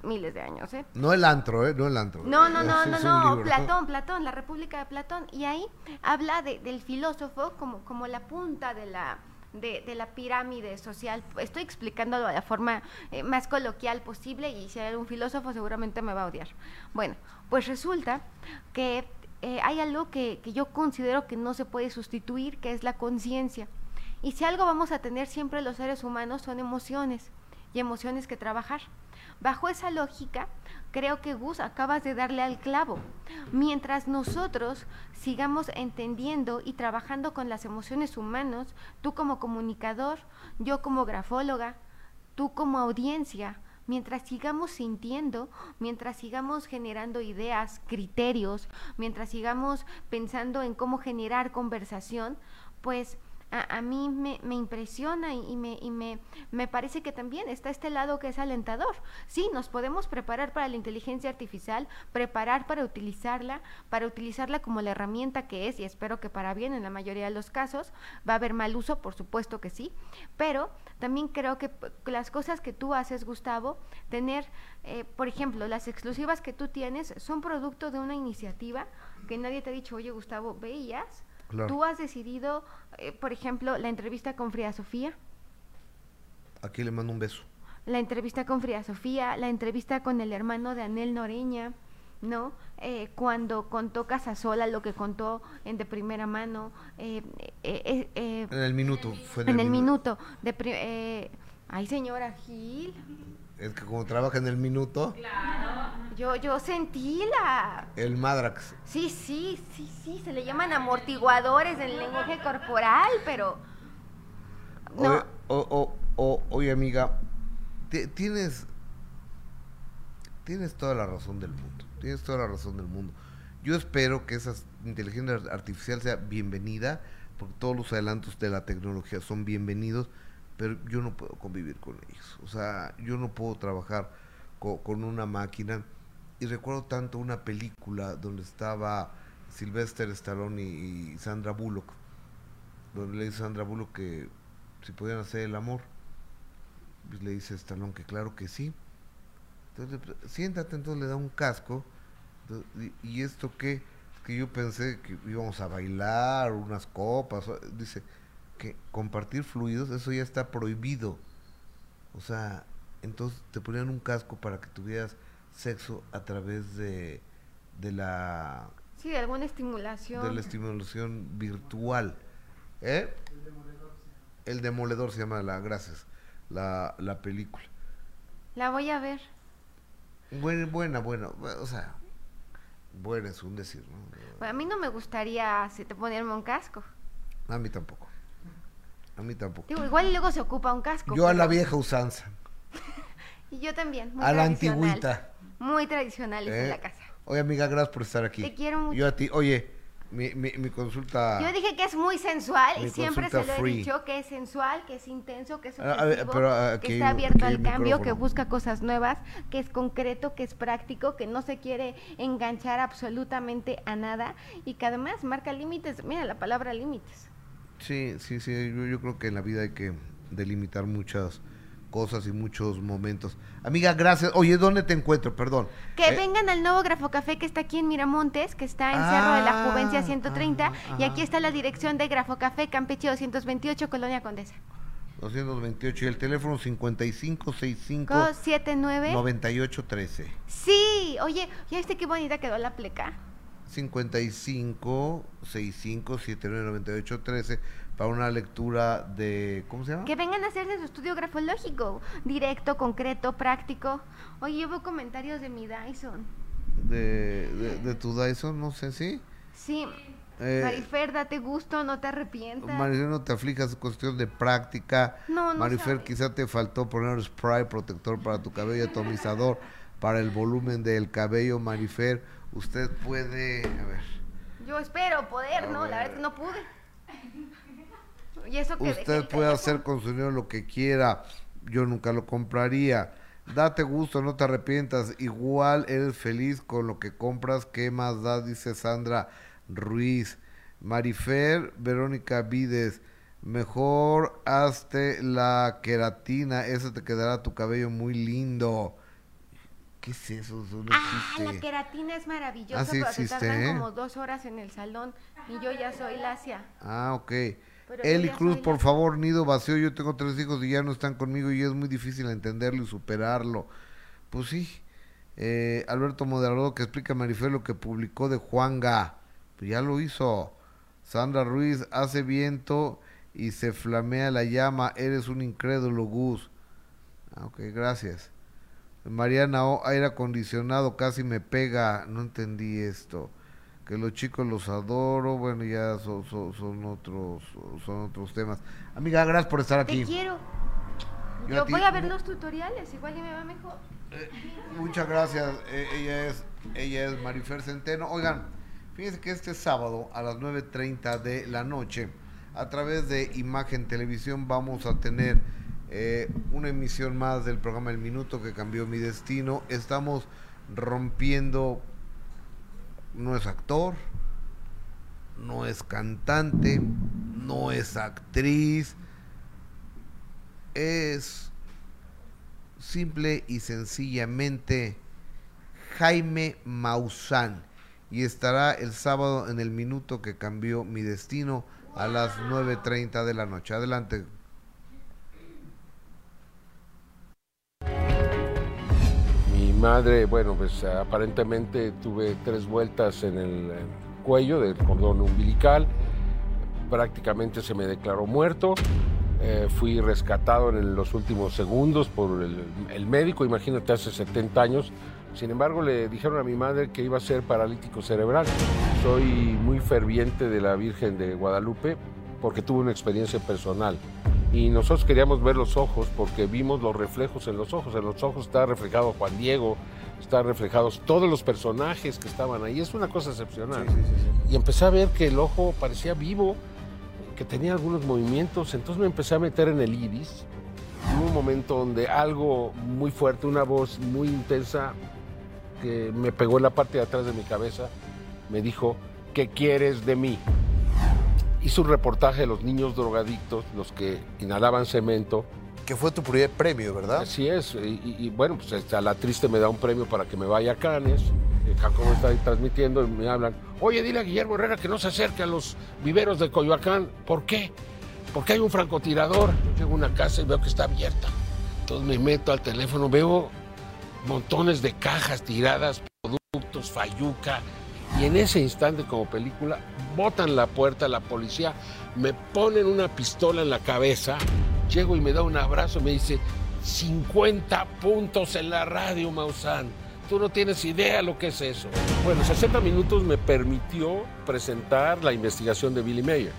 miles de años, ¿eh? No el antro, ¿eh? No el antro. No, no, no, no, un no. Platón, Platón, la República de Platón. Y ahí habla de- del filósofo como, como la punta de la, de, de la pirámide social. Estoy explicándolo de la forma eh, más coloquial posible y si hay algún filósofo seguramente me va a odiar. Bueno, pues resulta que eh, hay algo que, que yo considero que no se puede sustituir, que es la conciencia. Y si algo vamos a tener siempre los seres humanos son emociones y emociones que trabajar. Bajo esa lógica, creo que Gus acabas de darle al clavo. Mientras nosotros sigamos entendiendo y trabajando con las emociones humanas, tú como comunicador, yo como grafóloga, tú como audiencia, mientras sigamos sintiendo, mientras sigamos generando ideas, criterios, mientras sigamos pensando en cómo generar conversación, pues a, a mí me, me impresiona y, me, y me, me parece que también está este lado que es alentador. Sí, nos podemos preparar para la inteligencia artificial, preparar para utilizarla, para utilizarla como la herramienta que es, y espero que para bien en la mayoría de los casos. Va a haber mal uso, por supuesto que sí, pero también creo que las cosas que tú haces, Gustavo, tener, eh, por ejemplo, las exclusivas que tú tienes son producto de una iniciativa que nadie te ha dicho, oye, Gustavo, veías. Claro. Tú has decidido, eh, por ejemplo, la entrevista con Frida Sofía, Aquí le mando un beso. la entrevista con Frida Sofía, la entrevista con el hermano de Anel Noreña, ¿no? Eh, cuando contó Casasola lo que contó en de primera mano, eh, eh, eh, eh, En el minuto. Fue en el minuto, de pri- eh, ay señora Gil, Es que como trabaja en el minuto, yo, yo sentí la, el Madrax. sí, sí, sí, sí, se le llaman amortiguadores en el lenguaje corporal, pero, no, Oye, o- o- o- oye, amiga, ti- tienes, tienes toda la razón del mundo. Tienes toda la razón del mundo. Yo espero que esa inteligencia artificial sea bienvenida, porque todos los adelantos de la tecnología son bienvenidos, pero yo no puedo convivir con ellos. O sea, yo no puedo trabajar co- con una máquina. Y recuerdo tanto una película donde estaba Sylvester Stallone y, Sandra Bullock, donde le dice Sandra Bullock que si podían hacer el amor. Pues le dice Stallone que claro que sí. Entonces, siéntate, entonces le da un casco. ¿Y esto qué? Que yo pensé que íbamos a bailar, unas copas. Dice que compartir fluidos, eso ya está prohibido. O sea, entonces te ponían un casco para que tuvieras sexo a través de, de la Sí, de alguna estimulación. de la estimulación virtual. ¿Eh? El demoledor se llama la, gracias, la, la película. La voy a ver. Buena, buena, buena, o sea, buena es un decir, ¿no? Bueno, a mí no me gustaría si te ponerme un casco. A mí tampoco. A mí tampoco. Digo, igual y luego se ocupa un casco. Yo a la vieja usanza, Y yo también. Muy a la tradicional. antigüita. Muy tradicionales ¿eh? en la casa. Oye, amiga, gracias por estar aquí. Te quiero mucho. Yo a ti, oye, mi, mi, mi consulta... Yo dije que es muy sensual y siempre se lo he dicho que es sensual, que es intenso, que es A- a ver, ofensivo, pero aquí que está abierto al cambio, que busca cosas nuevas, que es concreto, que es práctico, que no se quiere enganchar absolutamente a nada y que además marca límites. Mira la palabra límites. Sí, sí, sí, yo, yo creo que en la vida hay que delimitar muchas cosas y muchos momentos. Amiga, gracias. Oye, ¿dónde te encuentro? Perdón. Que Eh, vengan al nuevo Grafocafé que está aquí en Miramontes, que está en Cerro de la Ah, Juvencia 130 y ajá. aquí está la dirección de Grafocafé Campeche 228 Colonia Condesa. 228 y el teléfono 5565 279 9813. Sí, oye, ¿ya viste qué bonita quedó la pleca? 55 65 79 98 13 para una lectura de ¿cómo se llama? Que vengan a hacerse su estudio grafológico, directo, concreto, práctico. Oye, yo veo comentarios de mi Dyson. De, de, de tu Dyson, no sé si. Sí, Eh, Marifer, date gusto, no te arrepientas. Marifer, no te aflijas, es cuestión de práctica. No, no Marifer, sabes. quizá te faltó poner spray protector para tu cabello, atomizador para el volumen del cabello. Marifer, usted puede, a ver, Yo espero poder, ¿no? La verdad es que no pude. Y eso que usted puede hacer con su dinero lo que quiera. Yo nunca lo compraría. Date gusto, no te arrepientas. Igual eres feliz con lo que compras. ¿Qué más da? Dice Sandra Ruiz. Marifer, Verónica Vides. Mejor hazte la queratina. Eso te quedará tu cabello muy lindo. ¿Qué es eso? Eso no Ah, la queratina es maravillosa, Ah, sí pero se tardan ¿eh? como dos horas en el salón y yo ya soy lacia. Ah, ok. Pero Eli Cruz, por favor, nido vacío. Yo tengo tres hijos y ya no están conmigo y es muy difícil entenderlo y superarlo. Pues sí. Eh, Alberto Moderador que explica a Marifer lo que publicó de Juanga. Pues ya lo hizo. Sandra Ruiz hace viento y se flamea la llama. Eres un incrédulo, Gus. Ah, ok, gracias. Mariana O, aire acondicionado casi me pega. No entendí esto. Que los chicos los adoro. Bueno, ya son, son, son otros son otros temas. Amiga, gracias por estar aquí. Te quiero. Yo Yo, a ti- voy a ver los tutoriales, igual y me va mejor. Muchas gracias. Eh, ella es ella es Marifer Centeno. Oigan, fíjense que este sábado a las 9.30 de la noche, a través de Imagen Televisión, vamos a tener eh, una emisión más del programa El Minuto que cambió mi destino. Estamos rompiendo, no es actor, no es cantante, no es actriz, es simple y sencillamente Jaime Maussan y estará el sábado en el minuto que cambió mi destino a las 9.30 de la noche. Adelante. Madre, bueno, pues aparentemente tuve tres vueltas en el cuello del cordón umbilical, prácticamente se me declaró muerto, Eh, fui rescatado en los últimos segundos por el, el médico, imagínate, hace 70 años. Sin embargo, le dijeron a mi madre que iba a ser paralítico cerebral. Soy muy ferviente de la Virgen de Guadalupe porque tuve una experiencia personal. Y nosotros queríamos ver los ojos porque vimos los reflejos en los ojos. En los ojos está reflejado Juan Diego, está reflejados todos los personajes que estaban ahí. Es una cosa excepcional. Y empecé a ver que el ojo parecía vivo, que tenía algunos movimientos. Entonces me empecé a meter en el iris. Hubo un momento donde algo muy fuerte, una voz muy intensa que me pegó en la parte de atrás de mi cabeza, me dijo, ¿qué quieres de mí? Hice un reportaje de los niños drogadictos, los que inhalaban cemento. Que fue tu primer premio, ¿verdad? Así es, y, y bueno, pues este, a la triste me da un premio para que me vaya a Canes. Jacobo está ahí transmitiendo y me hablan, oye, dile a Guillermo Herrera que no se acerque a los viveros de Coyoacán. ¿Por qué? Porque hay un francotirador. Yo llego a una casa y veo que está abierta. Entonces me meto al teléfono, veo montones de cajas tiradas, productos, fayuca. Y en ese instante, como película, botan la puerta la policía, me ponen una pistola en la cabeza, llego y me da un abrazo y me dice, 50 puntos en la radio, Maussan. Tú no tienes idea lo que es eso. Bueno, 60 minutos me permitió presentar la investigación de Billy Mayer.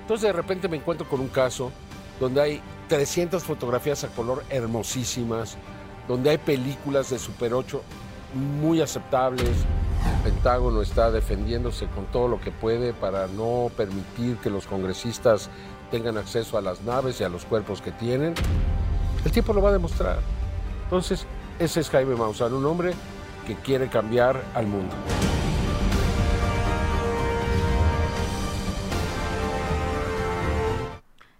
Entonces de repente me encuentro con un caso donde hay 300 fotografías a color hermosísimas, donde hay películas de Super 8 muy aceptables. El Pentágono está defendiéndose con todo lo que puede para no permitir que los congresistas tengan acceso a las naves y a los cuerpos que tienen. El tiempo lo va a demostrar. Entonces, ese es Jaime Maussan, un hombre que quiere cambiar al mundo.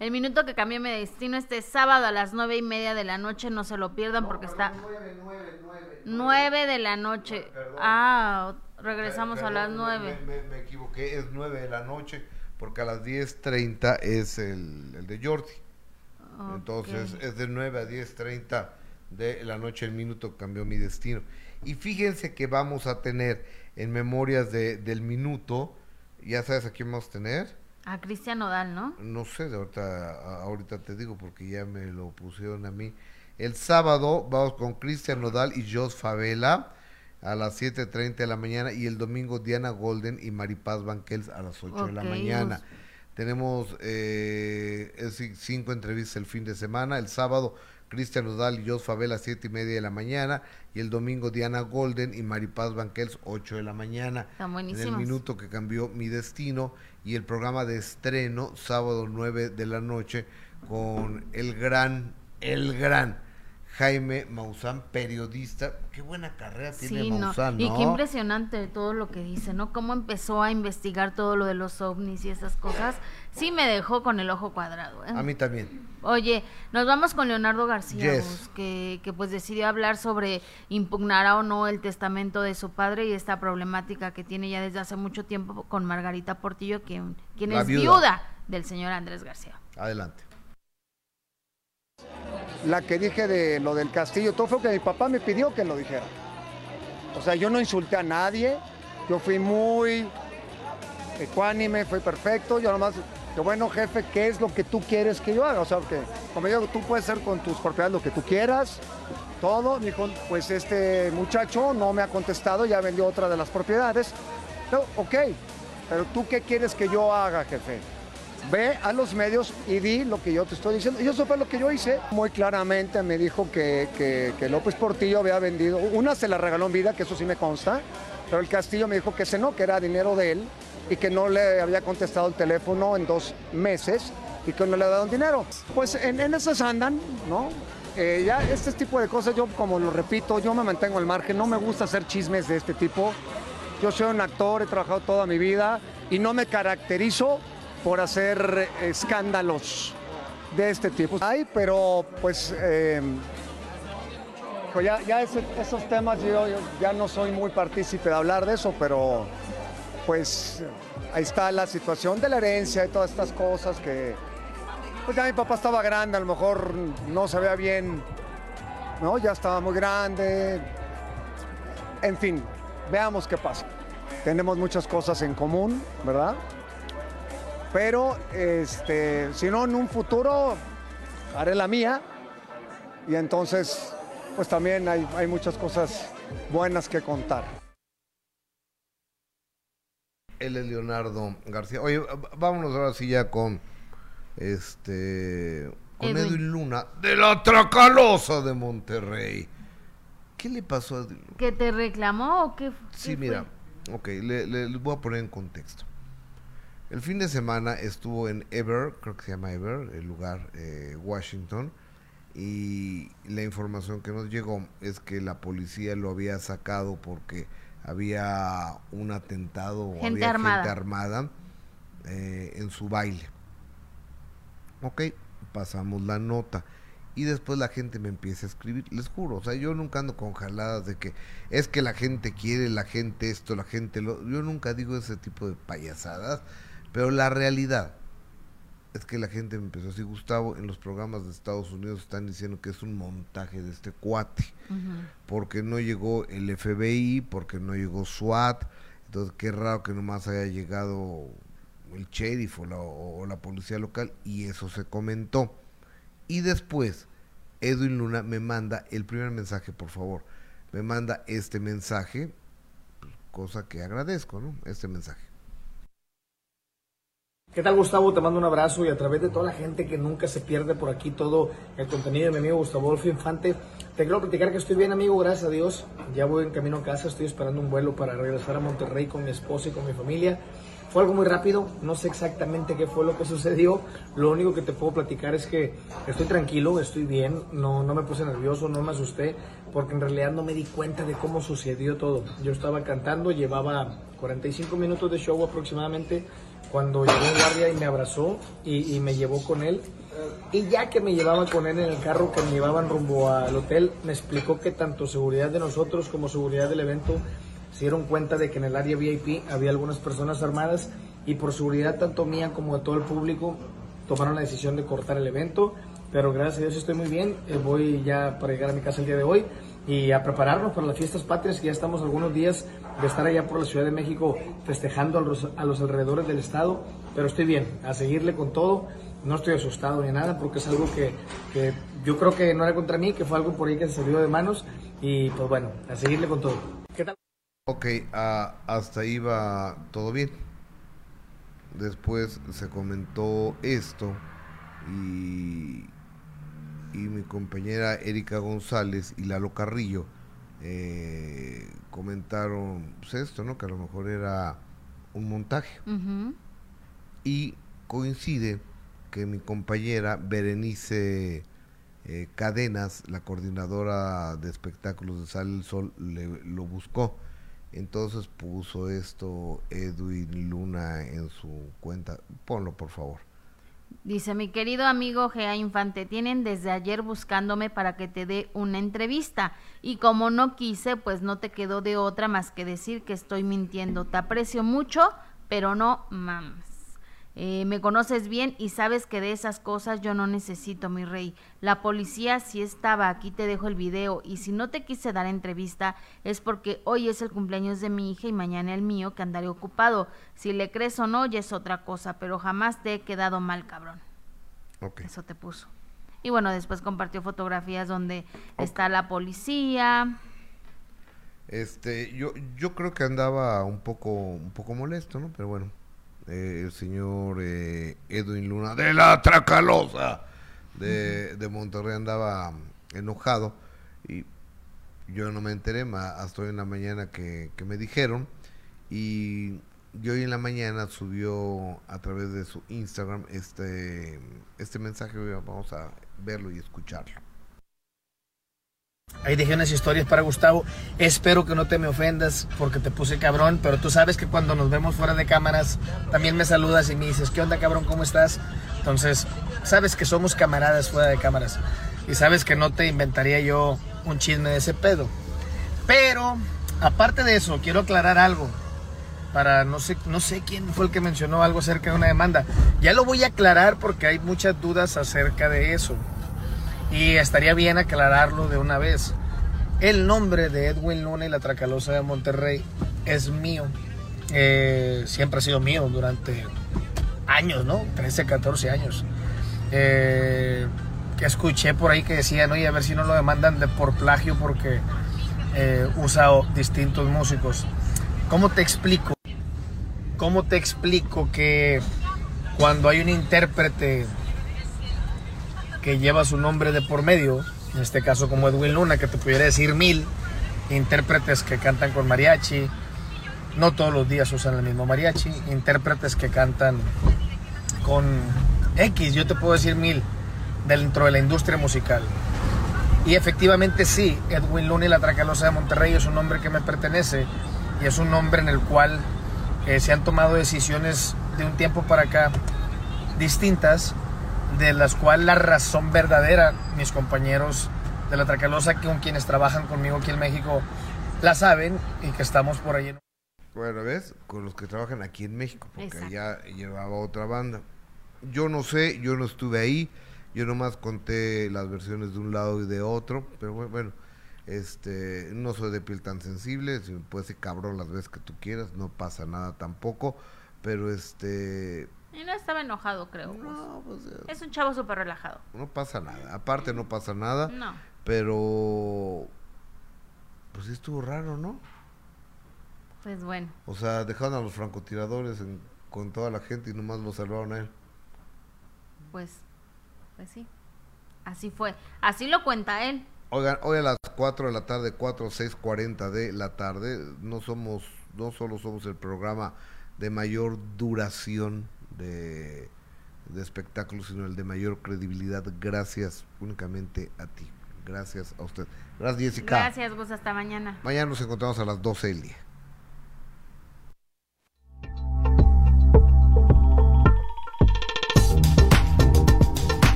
El minuto que cambió mi destino este sábado a las nueve y media de la noche, no se lo pierdan porque está... Nueve de la noche. Ah, regresamos a las nueve. Me, me equivoqué, es nueve de la noche porque a las 10.30 es el, el de Jordi. Entonces es de 9 a 10.30 de la noche el minuto que cambió mi destino. Y fíjense que vamos a tener en Memorias de, del Minuto, ya sabes a quién vamos a tener. A Cristian Nodal, ¿no? No sé, de ahorita, ahorita te digo porque ya me lo pusieron a mí. El sábado vamos con Cristian Nodal y Jos Favela a las 7.30 de la mañana y el domingo Diana Golden y Maripaz Banquels a las 8 de la mañana. Tenemos eh, es cinco entrevistas el fin de semana. El sábado Cristian Nodal y Jos Favela 7 y media de la mañana y el domingo Diana Golden y Maripaz Banquels 8 de la mañana. Están En el minuto que cambió mi destino y el programa de estreno sábado 9 de la noche con el gran, el gran Jaime Maussan, periodista. Qué buena carrera tiene Sí, no. Maussan, Y ¿no? qué impresionante todo lo que dice, ¿no? Cómo empezó a investigar todo lo de los ovnis y esas cosas. Sí me dejó con el ojo cuadrado, ¿eh? A mí también. Oye, nos vamos con Leonardo García, Yes. Que, que pues decidió hablar sobre impugnará o no el testamento de su padre y esta problemática que tiene ya desde hace mucho tiempo con Margarita Portillo, quien, quien La es viuda. viuda del señor Andrés García. Adelante. La que dije de lo del castillo, todo fue que mi papá me pidió que lo dijera. O sea, yo no insulté a nadie, yo fui muy ecuánime, fui perfecto, yo nomás, bueno jefe, ¿qué es lo que tú quieres que yo haga? O sea, que como yo tú puedes hacer con tus propiedades lo que tú quieras, todo. Me dijo, pues este muchacho no me ha contestado, ya vendió otra de las propiedades. No, ok, pero tú qué quieres que yo haga, jefe? Ve a los medios y di lo que yo te estoy diciendo. Y eso fue lo que yo hice. Muy claramente me dijo que, que- López Portillo había vendido. Una se la regaló en vida, que eso sí me consta. Pero el Castillo me dijo que ese no, que era dinero de él y que no le había contestado el teléfono en dos meses y que no le dado dinero. Pues en, en esas andan, ¿no? Eh, ya este tipo de cosas, yo como lo repito, yo me mantengo al margen, no me gusta hacer chismes de este tipo. Yo soy un actor, he trabajado toda mi vida y no me caracterizo por hacer escándalos de este tipo. Hay, pero pues pues ya, esos temas yo, ya no soy muy partícipe de hablar de eso, pero pues ahí está la situación de la herencia y todas estas cosas que pues ya mi papá estaba grande, a lo mejor no se veía bien, ¿no? Ya estaba muy grande. En fin, veamos qué pasa. Tenemos muchas cosas en común, ¿verdad? Pero este, si no, en un futuro haré la mía y entonces pues también hay, hay muchas cosas buenas que contar. Él es Leonardo García. Oye, vámonos ahora sí ya con este con Edwin. Edwin, Luna de la Tracalosa de Monterrey. ¿Qué le pasó a Edwin Luna? ¿Que te reclamó o qué? Sí, qué mira, ok, le, le- les voy a poner en contexto. El fin de semana estuvo en Ever, creo que se llama Ever, el lugar, eh, Washington, y la información que nos llegó es que la policía lo había sacado porque había un atentado o Gente había armada. gente armada eh, en su baile. Ok, pasamos la nota. Y después la gente me empieza a escribir, les juro, o sea, yo nunca ando con jaladas de que es que la gente quiere, la gente esto, la gente lo... Yo nunca digo ese tipo de payasadas, pero la realidad es que la gente me empezó así, Gustavo, en los programas de Estados Unidos están diciendo que es un montaje de este cuate, porque no llegó el FBI, porque no llegó SWAT, entonces qué raro que nomás haya llegado el sheriff o la, o la policía local y eso se comentó. Y después, Edwin Luna me manda el primer mensaje, por favor. Me manda este mensaje, cosa que agradezco, ¿no? Este mensaje. ¿Qué tal Gustavo? Te mando un abrazo y a través de toda la gente que nunca se pierde por aquí todo el contenido de mi amigo Gustavo Wolf Infante, te quiero platicar que estoy bien amigo, gracias a Dios. Ya voy en camino a casa, estoy esperando un vuelo para regresar a Monterrey con mi esposa y con mi familia. Fue algo muy rápido, no sé exactamente qué fue lo que sucedió. Lo único que te puedo platicar es que estoy tranquilo, estoy bien, no, no me puse nervioso, no me asusté, porque en realidad no me di cuenta de cómo sucedió todo. Yo estaba cantando, llevaba 45 minutos de show aproximadamente, cuando llegó un guardia y me abrazó y, y me llevó con él. Y ya que me llevaba con él en el carro que me llevaban rumbo al hotel, me explicó que tanto seguridad de nosotros como seguridad del evento se dieron cuenta de que en el área VIP había algunas personas armadas y por seguridad tanto mía como de todo el público tomaron la decisión de cortar el evento. Pero gracias a Dios estoy muy bien. Eh, voy ya para llegar a mi casa el día de hoy y a prepararnos para las fiestas patrias, que ya estamos algunos días de estar allá por la Ciudad de México festejando a los, a los alrededores del estado. Pero estoy bien, a seguirle con todo. No estoy asustado ni nada porque es algo que, que yo creo que no era contra mí, que fue algo por ahí que se salió de manos. Y pues bueno, a seguirle con todo. ¿Qué tal? Ok, ah, hasta ahí va todo bien. Después se comentó esto y, y mi compañera Erika González y Lalo Carrillo eh, comentaron pues esto, ¿no? Que a lo mejor era un montaje. Y coincide que mi compañera Berenice eh, Cadenas, la coordinadora de espectáculos de Sal el Sol, le, lo buscó entonces puso esto Edwin Luna en su cuenta. Ponlo, por favor. Dice mi querido amigo Gea Infante, tienen desde ayer buscándome para que te dé una entrevista y como no quise, pues no te quedó de otra más que decir que estoy mintiendo. Te aprecio mucho, pero no mames. Eh, me conoces bien y sabes que de esas cosas yo no necesito, mi rey. La policía sí estaba, aquí te dejo el video, y si no te quise dar entrevista es porque hoy es el cumpleaños de mi hija y mañana el mío, que andaré ocupado. Si le crees o no, ya es otra cosa, pero jamás te he quedado mal, cabrón. Eso te puso. Y bueno, después compartió fotografías donde está la policía. Este, yo, yo creo que andaba un poco, un poco molesto, ¿no? Pero bueno eh, el señor eh, Edwin Luna de la Tracalosa de, de, Monterrey andaba enojado. Y yo no me enteré hasta hoy en la mañana que, que me dijeron. Y yo hoy en la mañana subió a través de su Instagram este, este mensaje, vamos a verlo y escucharlo. Ahí dejé unas historias para Gustavo. Espero que no te me ofendas porque te puse cabrón, pero tú sabes que cuando nos vemos fuera de cámaras también me saludas y me dices, ¿qué onda cabrón? ¿Cómo estás? Entonces, sabes que somos camaradas fuera de cámaras y sabes que no te inventaría yo un chisme de ese pedo. Pero, aparte de eso, quiero aclarar algo. Para no sé, no sé quién fue el que mencionó algo acerca de una demanda. Ya lo voy a aclarar porque hay muchas dudas acerca de eso y estaría bien aclararlo de una vez. El nombre de Edwin Luna y la Tracalosa de Monterrey es mío. Eh, siempre ha sido mío durante años, ¿no? 13, 14 años. Eh, escuché por ahí que decían, oye, a ver si no lo demandan de por plagio porque eh, usa distintos músicos. ¿Cómo te explico? ¿Cómo te explico que cuando hay un intérprete que lleva su nombre de por medio, en este caso como Edwin Luna, que te pudiera decir mil intérpretes que cantan con mariachi, no todos los días usan el mismo mariachi, intérpretes que cantan con X, yo te puedo decir mil, dentro de la industria musical. Y efectivamente sí, Edwin Luna y la Tracalosa de Monterrey es un nombre que me pertenece y es un nombre en el cual eh, se han tomado decisiones de un tiempo para acá distintas, de las cuales la razón verdadera, mis compañeros de la Tracalosa, con quienes trabajan conmigo aquí en México, la saben y que estamos por ahí. En... Bueno, ¿ves? Con los que trabajan aquí en México, porque allá llevaba otra banda. Yo no sé, yo no estuve ahí, yo nomás conté las versiones de un lado y de otro, pero bu- bueno, este, no soy de piel tan sensible, si me puedes ser cabrón las veces que tú quieras, no pasa nada tampoco, pero este, Y no estaba enojado, creo. No, pues, es un chavo súper relajado. no pasa nada, aparte no pasa nada, No. pero, pues sí estuvo raro, ¿no? Pues bueno. O sea, dejaron a los francotiradores en- con toda la gente y nomás lo salvaron a él. Pues, pues sí. Así fue. Así lo cuenta él. Oigan, hoy a las 4 de la tarde, 4 o 6.40 de la tarde, no somos, no solo somos el programa de mayor duración de, de espectáculos, sino el de mayor credibilidad, gracias únicamente a ti. Gracias a usted. Gracias, Jessica. Gracias, Gus. Hasta mañana. Mañana nos encontramos a las 12 del día.